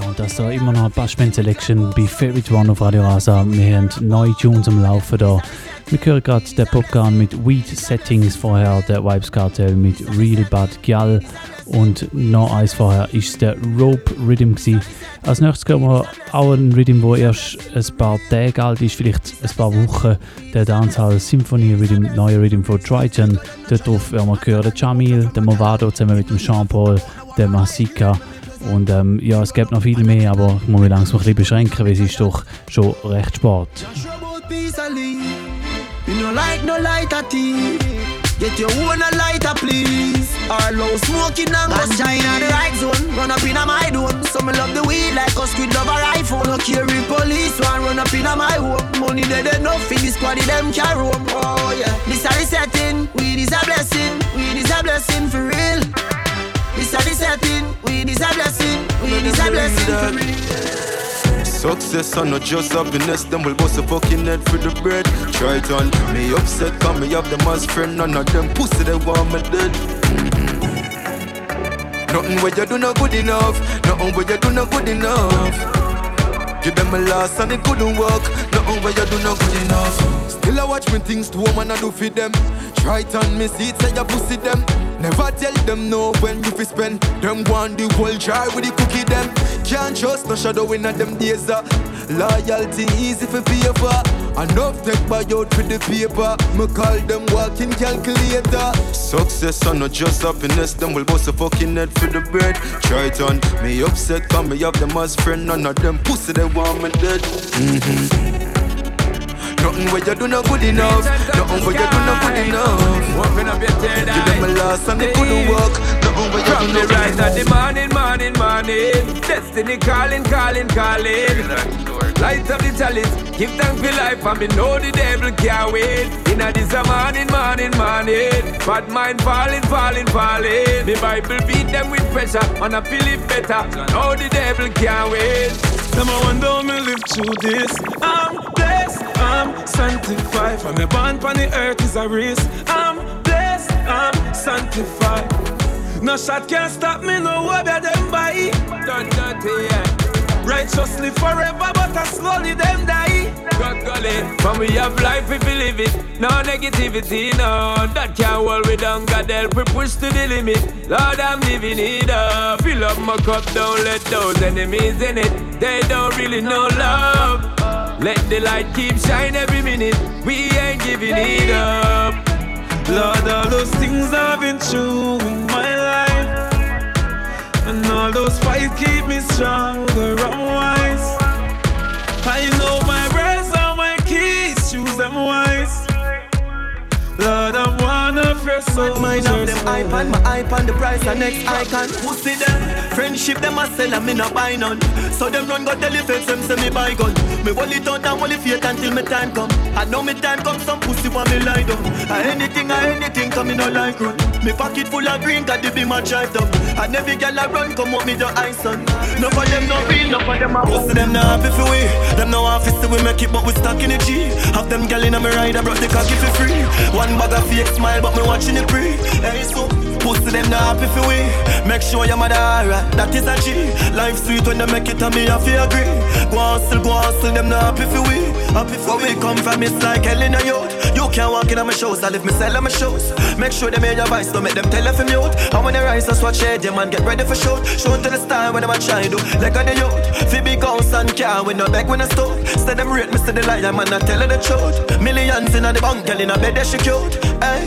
und das da immer noch Bashment Selection bei Favorite One auf Radio Rasa. Wir haben neue Tunes am Laufen da. Wir hören gerade den Popgun mit Weed Settings, vorher der Vibes Cartel mit Real Bad Gyal und noch eins vorher ist der Rope Rhythm gewesen. Als nächstes hören wir auch einen Rhythm, der erst ein paar Tage alt ist, vielleicht ein paar Wochen. Der Dancehall Symphony Rhythm, neue Rhythm von Triton. Darauf werden wir hören den Jamil, den Movado zusammen mit dem Jean-Paul, der Masika. Und ähm, ja, es gibt noch viel mehr, aber ich muss mich langsam ein bisschen beschränken, weil es ist doch schon recht Sport. You no like no lighter tea. Get your own a lighter, please. Or low smoking and go shine on the right zone. Run up in a my dome. Some love the weed like us squid love a rifle. No carry police one run up in a my home. Money dead enough for this squad them can roam. Oh yeah, this a the setting. Weed is a blessing. Weed is a blessing for real. This a the setting. Weed is a blessing. Weed is a blessing. Success and not just happiness, them will bust a fucking head for the bread. Try it on me upset, come me have them as friend, none of them pussy they want me dead. Mm-hmm. Nothing where you do not good enough, nothing where you do not good enough. Give them a loss and it couldn't work. Nothing where you do not good enough. Still I watch me things to woman I do for them. Try me, see it say you pussy them. Never tell them no when you fi spend. Them want the whole jar with the cookie them. Can't trust no shadow in them days. Uh. Loyalty easy for pay for. Enough take buy out for the paper. Me call them walking calculator. Success and not just happiness. Them will bust a fucking head for the bread. Try on me upset, come me have them as friend. None of them pussy they want me dead. Mm-hmm. Nothing where you do not good enough. Nothing where you do not good enough. Open up your third eye. Give them a loss and it couldn't work. Nothing where you From do the not right good at the enough. morning, morning, morning. Destiny calling, calling, calling. Light up the talent, give thanks for life, and me know the devil can't wait. Inna this a morning, morning, morning. Bad mind falling, falling, falling. The Bible beat them with pressure, and I feel it better. Now the devil can't wait. Them I wonder how me live through this. I'm blessed, I'm sanctified. From the born on the earth is a race. I'm blessed, I'm sanctified. No shot can stop me, no way them by. Done yeah. Righteously forever, but I slowly them die. God golly, when we have life, if we live it. No negativity, no, that can't hold we down. God help we push to the limit. Lord, I'm living it up. Fill up my cup, don't let those enemies in it. They don't really know love. Let the light keep shine every minute. We ain't giving it up. Lord, all those things I've been through in my life. And all those fights keep me stronger, I'm wise. I Lord, I'm one of your soldiers. Mine of them iPad, my iPad, the price and next icon. Pussy them, friendship them a sell and me not buy none. So them run go tell fakes them say me buy gun. Me hold it out and hold it fake until me time come. I know me time come, some pussy want me lie down. A anything, a anything come me no like run. Me pocket full of green, got the be my drive down. And every girl I run, come up me the ice on. No for them no real, no for them a Pussy them not happy for we. Them no office so we make it, but we stuck in the G. Have them gal in a me ride, I brought the cocky for free. One bag of fake smile, but me watching it free. Hey, so Pussy them not happy for we. Make sure your mother alright. That is a G. Life sweet when they make it, and me I feel agree. Go hustle, go hustle, them not happy for we. Happy for we come from, it's like hell in a youth. You can't walk in on my shows, I live me sell on my shows. Make sure they hear your voice, don't make them tell if you mute. I when they rise, I swatch head, yeah man, get ready for shoot. Show to the style when I'm a try do. Like on the youth. Fi big house and car, with no bag when I stop. Say them rate say the liar, man, I tell her the truth. Millions in the bank, girl in a bed, that she cute. Hey,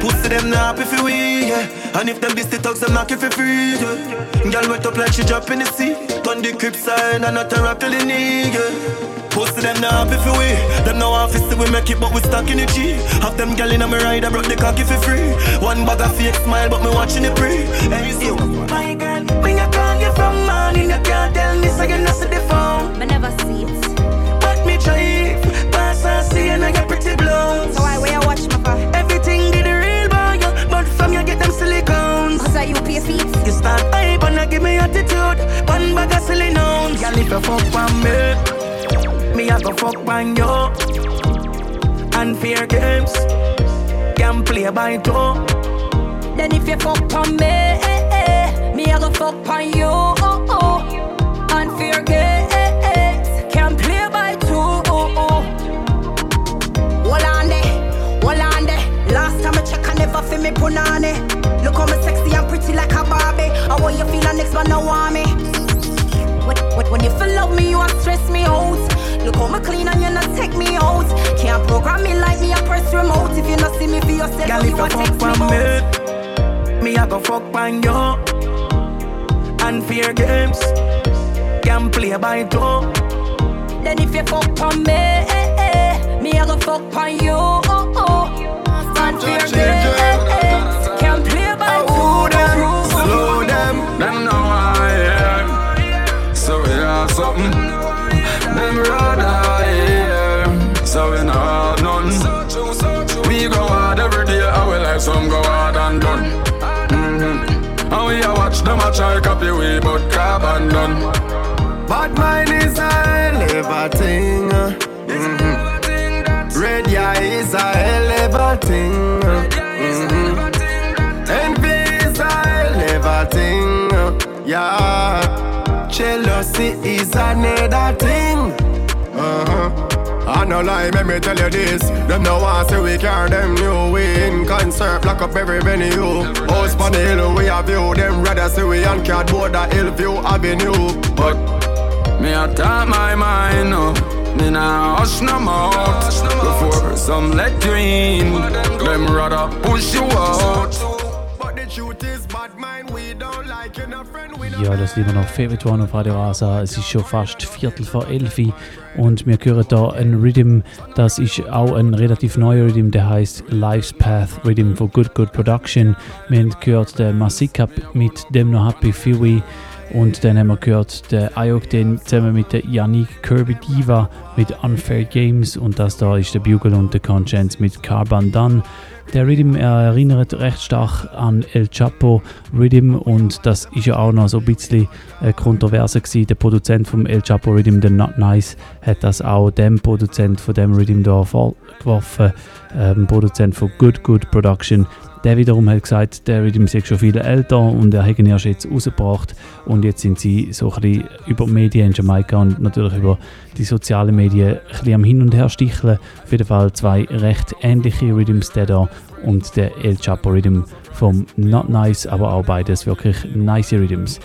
pussy them not happy for we, yeah. And if them this the thugs, them knock you for free, yeah. Girl wet up like she drop in the sea. Turn the crib side and not a rap till the knee, yeah. Pussy them now happy for we. Them now office we make it, but we stuck in the G. Have them gal in a me ride, I brought the cocky for free. One bag of fake smile, but me watching it pre. Hey, so. My girl, when you call you from morning, you can't tell me so you not see the phone. Me never see it. But me drive, pass and see and I get pretty blown. So why where you watch my car? You pay feet. You start hype and I give me attitude. One bag of silly nouns. Girl, if you fuck on me me I go fuck on you. And fair games can play by two. Then if you fuck on me, eh, eh, me I go fuck on you. Oh, oh. And fair games can play by two. Oh, oh. Hold on there, hold on there. Last time I check, I never feel me punani. Pretty like a Barbie. I want you feel the next one, no want me. When, when, when you feel love me, you stress me out. Look how me clean and you not take me out. Can't program me like me a press remote. If you not see me for yourself, Girl, you want text me out. Me, I go fuck on you. And fear games can play by two. Then if you fuck on me, eh, eh, me I go fuck on you. Oh, oh. And fear games Like some go hard and done mm-hmm. And we a watch them a try copy we But carbon done Bad mind is a hell thing mm-hmm. Red eye is a hell thing mm-hmm. Envy is a hell thing Yeah Jealousy is another thing. Uh-huh. I no lie, let me tell you this. Them no want say we care them new. We in concert, lock up every venue. House on the hill, we have view. Them rather say we on cardboard, the Hillview Avenue. But me a talk my mind, no. Me nah hush no mouth Before some let you in Them rather push you out Ja, das immer noch Favorite auf Radio Rasa. Es ist schon fast Viertel vor elf und wir hören hier ein Rhythm, das ist auch ein relativ neuer Rhythm, der heißt Life's Path Rhythm von Good Good Production. Wir haben gehört den Masikap mit dem noch Happy Fewy und dann haben wir gehört den Ayok zusammen mit der Yannick Kirby Diva mit Unfair Games und das da ist der Bugle und der Conscience mit Carbon Done. Der Rhythm erinnert recht stark an El Chapo Rhythm und das ist ja auch noch so ein bisschen äh, kontroverse gewesen. Der Produzent vom El Chapo Rhythm, der Not Nice, hat das auch dem Produzent von dem Rhythm da vorgeworfen, ähm, Produzent von Good Good Production. Der wiederum hat gesagt, der Rhythm sei schon viel älter und er hat ihn erst jetzt rausgebracht und jetzt sind sie so ein bisschen über die Medien in Jamaika und natürlich über die sozialen Medien ein bisschen am Hin und Her sticheln. Auf jeden Fall zwei recht ähnliche Rhythms, der da und der El Chapo Rhythm vom Not Nice, aber auch beides wirklich nice Rhythms.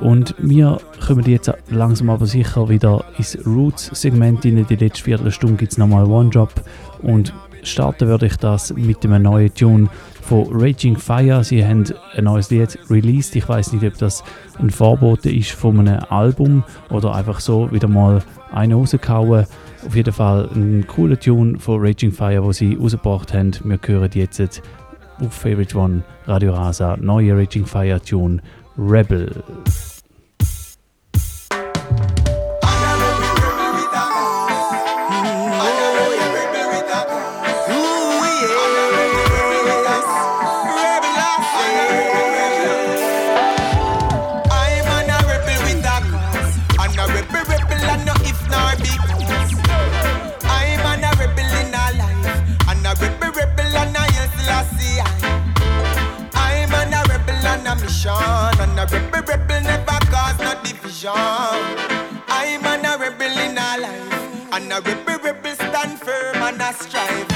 Und wir kommen jetzt langsam aber sicher wieder ins Roots-Segment rein. Die letzte Viertelstunde gibt es nochmal One-Drop und starten würde ich das mit einem neuen Tune von Raging Fire. Sie haben ein neues Lied released. Ich weiß nicht, ob das ein Vorbote ist von einem Album oder einfach so wieder mal eine rausgehauen. Auf jeden Fall ein cooler Tune von Raging Fire, wo sie rausgebracht haben. Wir hören jetzt auf Favorite One Radio Rasa neue Raging Fire Tune Rebel. strive.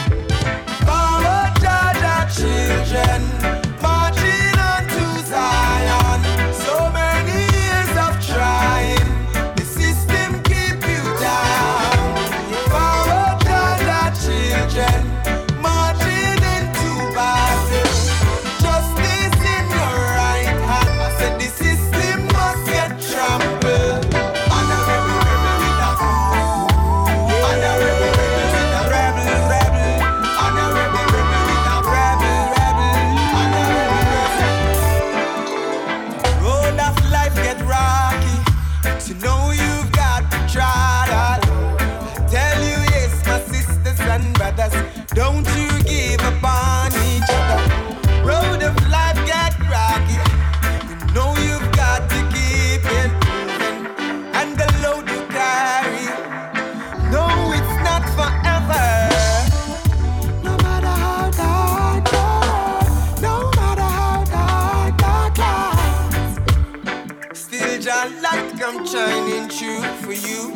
Like I'm shining true for you.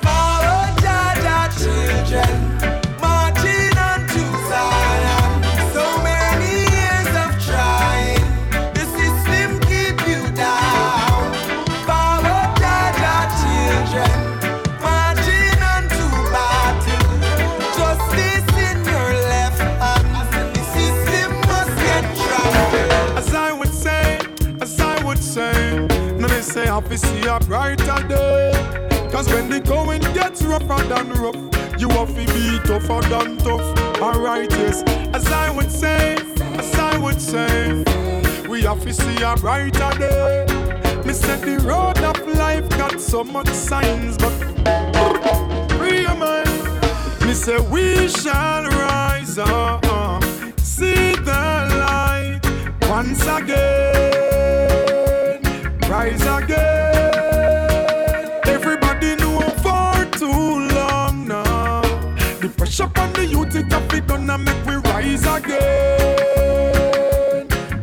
Follow Jaja children. Cause when the going gets rougher than rough, you have to be tougher than tough. Alright, yes, as I would say, as I would say, we have to see a brighter day. Me said the road of life got so much signs, but free your mind. Me say we shall rise up, see the light once again gonna make we rise again,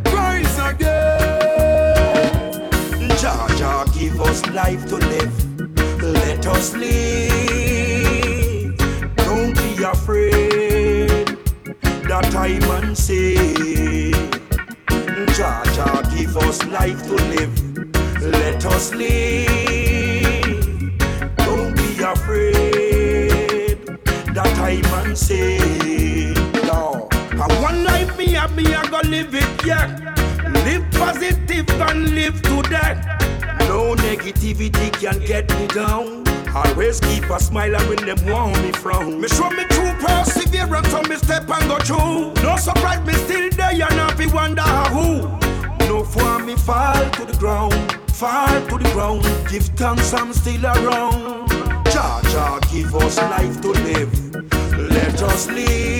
rise again. Jah Jah give us life to live. Let us live. Don't be afraid. That time and say. Jah give us life to live. Let us live. Yeah. Live positive and live to that. No negativity can get me down. Always keep a smile when them want me frown. Me show me true perseverance so me step and go through. No surprise me still there and be wonder who. No for me fall to the ground fall to the ground. Give thanks, I'm still around. Jah Jah, give us life to live. Let us live.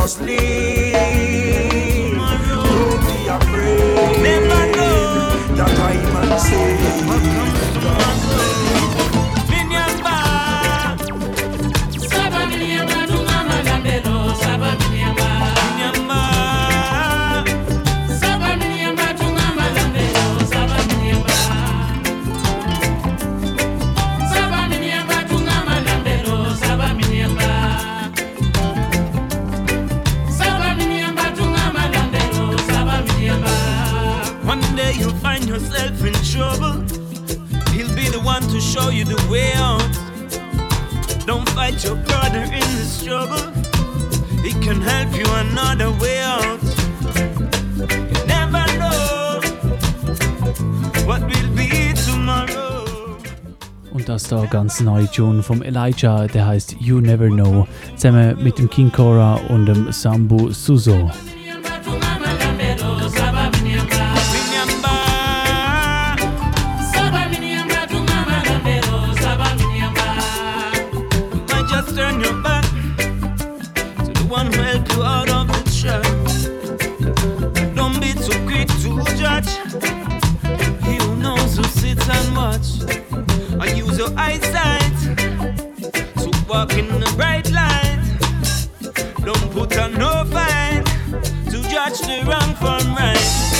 Us live. Don't be afraid. Never know that I man say. Und das da ganz neue Tune vom Elijah, der heißt You Never Know, zusammen mit dem King Cora und dem Sambu I use your eyesight to walk in the bright light. Don't put on no fight to judge the wrong from right.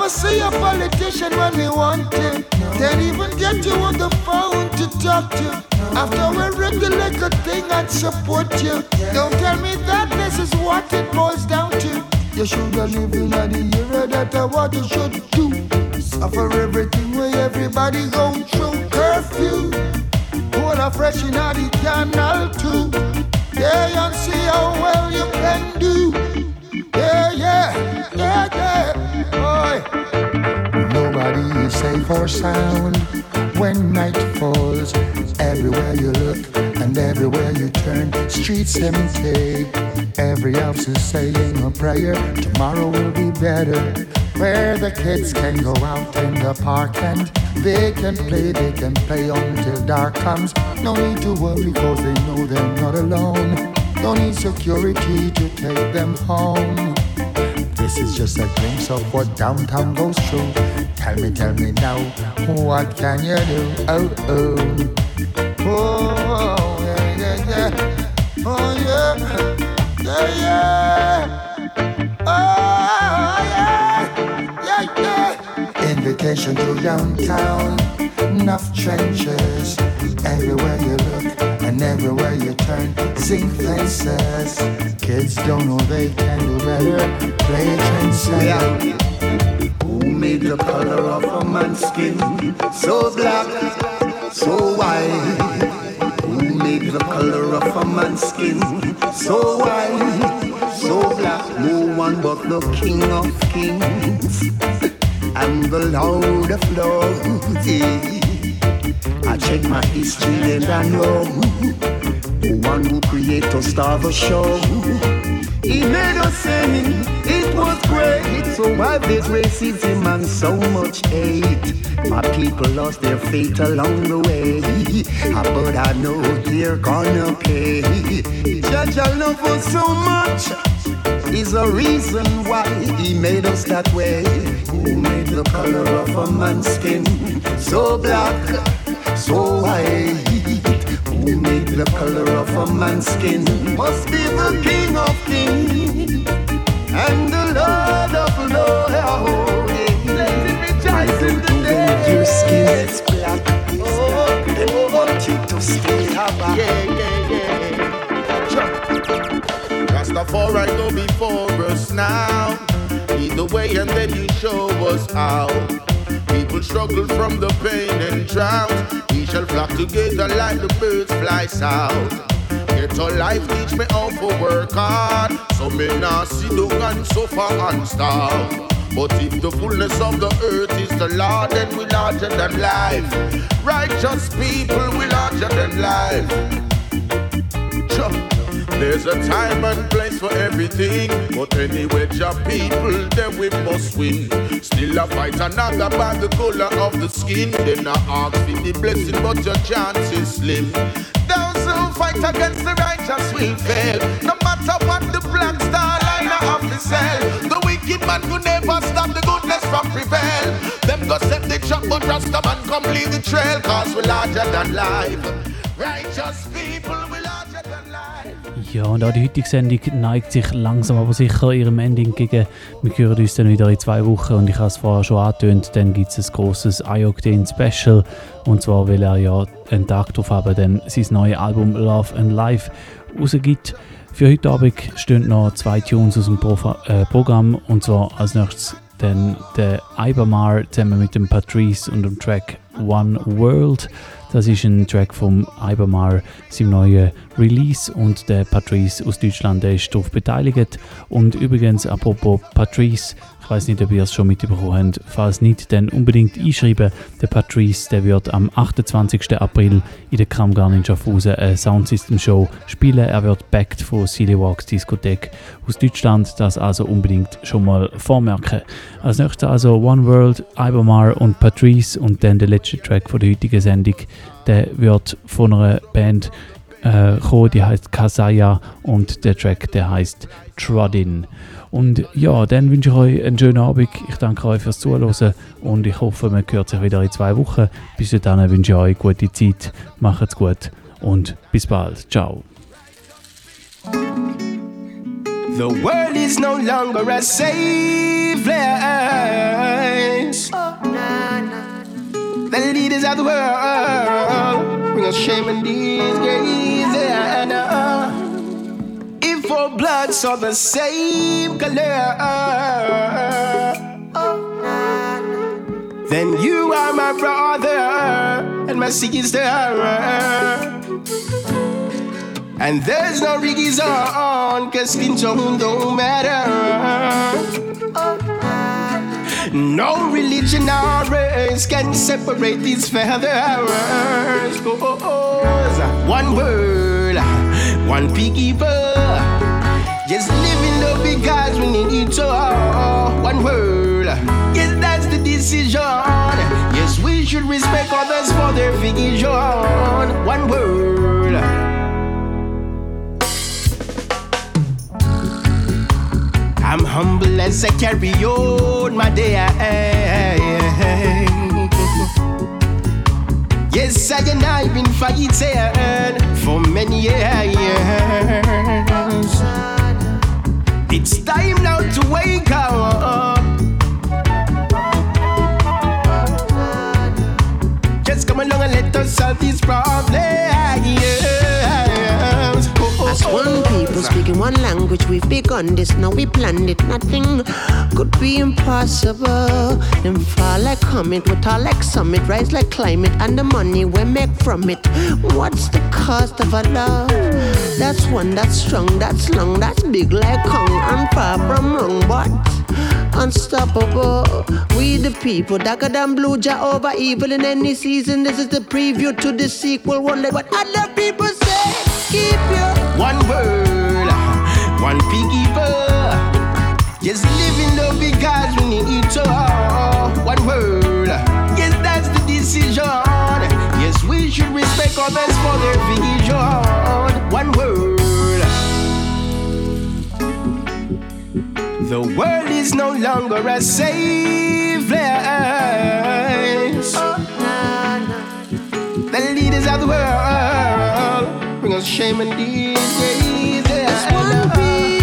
never see a politician when we want to. Can't even get you on the phone to talk to. After we regulate a thing and support you. Don't tell me that this is what it boils down to. You should have in the era that I what you should do. Suffer everything where everybody going through. Curfew. Hold a fresh in the canal too. Yeah, and see how well you can do. Yeah, yeah, yeah, yeah. Boy. Nobody is safe or sound when night falls. Everywhere you look and everywhere you turn, streets empty. Every house is saying a prayer. Tomorrow will be better. Where the kids can go out in the park and they can play, they can play until dark comes. No need to worry cause they know they're not alone. No need security to take them home. This is just a glimpse of what downtown goes through. Tell me, tell me now, what can you do? Oh, oh. Oh, yeah, yeah, yeah. Oh, yeah. Yeah, yeah. Oh, yeah. Yeah, yeah. Invitation to downtown. Enough trenches. Everywhere you look and everywhere you turn. Zinc fences. Kids don't know they can do better. Play trendsetter. Who made the color of a man's skin so black, so white? Who made the color of a man's skin so white, so black? No one but the King of Kings and the Lord of Lords. I check my history and I know the one who created us star the show. He made us sing, it was great. So why there's racism and so much hate? My people lost their faith along the way, Ah, but I know they're gonna pay. Judge, love us so much is a reason why he made us that way. Who made the color of a man's skin so black, so white? Who made the color of a man's skin? Must be the King of Kings and the Lord of Lords. Let him rejoice in the day. Your skin is black. Oh, they want you to stay black. Yeah, yeah, yeah. Rastafari go before us now. Lead the way and then you show us how. People struggle from the pain and drought. Shall flock together like the birds fly south. Get a life, teach me how to work hard. So me not sit down and suffer and starve. But if the fullness of the earth is the Lord, then we larger than life. Righteous people, we larger than life. There's a time and place for everything. But anyway, job people, then we must win. Still a fight another by the color of the skin. Then I ask for the blessing, but your chance is slim. Those who fight against the righteous will fail. No matter what the black star line of the cell. The wicked man could never stop the goodness from prevail. Them go set the trap, but Rasta man come lead the trail. Cause we're larger than life. Righteous people, Ja, und auch die heutige Sendung neigt sich langsam aber sicher ihrem Ende entgegen. Wir hören uns dann wieder in zwei Wochen und ich habe es vorher schon angetönt, dann gibt es ein grosses Ayokden Special. Und zwar, weil er ja einen Tag drauf haben, dann sein neues Album Love and Life rausgibt. Für heute Abend stehen noch zwei Tunes aus dem Pro äh, Programm und zwar als nächstes dann der Ibermar zusammen mit dem Patrice und dem Track One World. Das ist ein Track vom Ibermar, seinem neuen Release und der Patrice aus Deutschland der ist darauf beteiligt. Und übrigens, apropos Patrice, ich weiß nicht, ob ihr es schon mitbekommen habt. Falls nicht, dann unbedingt einschreiben. Der Patrice der wird am 28. April in der Kramgarn in Schaffhausen eine Soundsystem-Show spielen. Er wird backed von Silly Walks Diskothek aus Deutschland. Das also unbedingt schon mal vormerken. Als nächstes also One World, Ibermar und Patrice und dann der letzte Track von der heutigen Sendung. Der wird von einer Band äh, kommen, die heißt Kasaya und der Track, der heißt Trodin. Und ja, dann wünsche ich euch einen schönen Abend. Ich danke euch fürs Zuhören und ich hoffe, man hört sich wieder in zwei Wochen. Bis dahin wünsche ich euch gute Zeit, macht's gut und bis bald. Ciao. The world is no longer a safe place. The leaders of the world bring us shame and disgrace. And, bloods saw the same color, then you are my brother and my sister. And there's no riggies on, cause skin tone don't matter. No religion or race can separate these feathers. One world, one people. Just living love because we need each other. One world, yes, that's the decision. Yes, we should respect others for their vision. One world. I'm humble as I carry on my day. Yes, I and I've been fighting for many years. It's time now to wake up. Just come along and let us solve these problems. One people speaking one language, we've begun this. Now we planned it. Nothing could be impossible. Them fall like comet, we tall like summit, rise like climate, and the money we make from it. What's the cost of a love? That's one that's strong, that's long, that's big like Kong, and far from wrong, but unstoppable. We the people, darker than blue, Jah over evil in any season. This is the preview to the sequel. Wonder what other people say. Keep your one world, one people. Just live in love because we need each other. One world, yes, that's the decision. Yes, we should respect others for their vision. One world. The world is no longer a safe place. Oh, the leaders of the world shame and disgrace. As one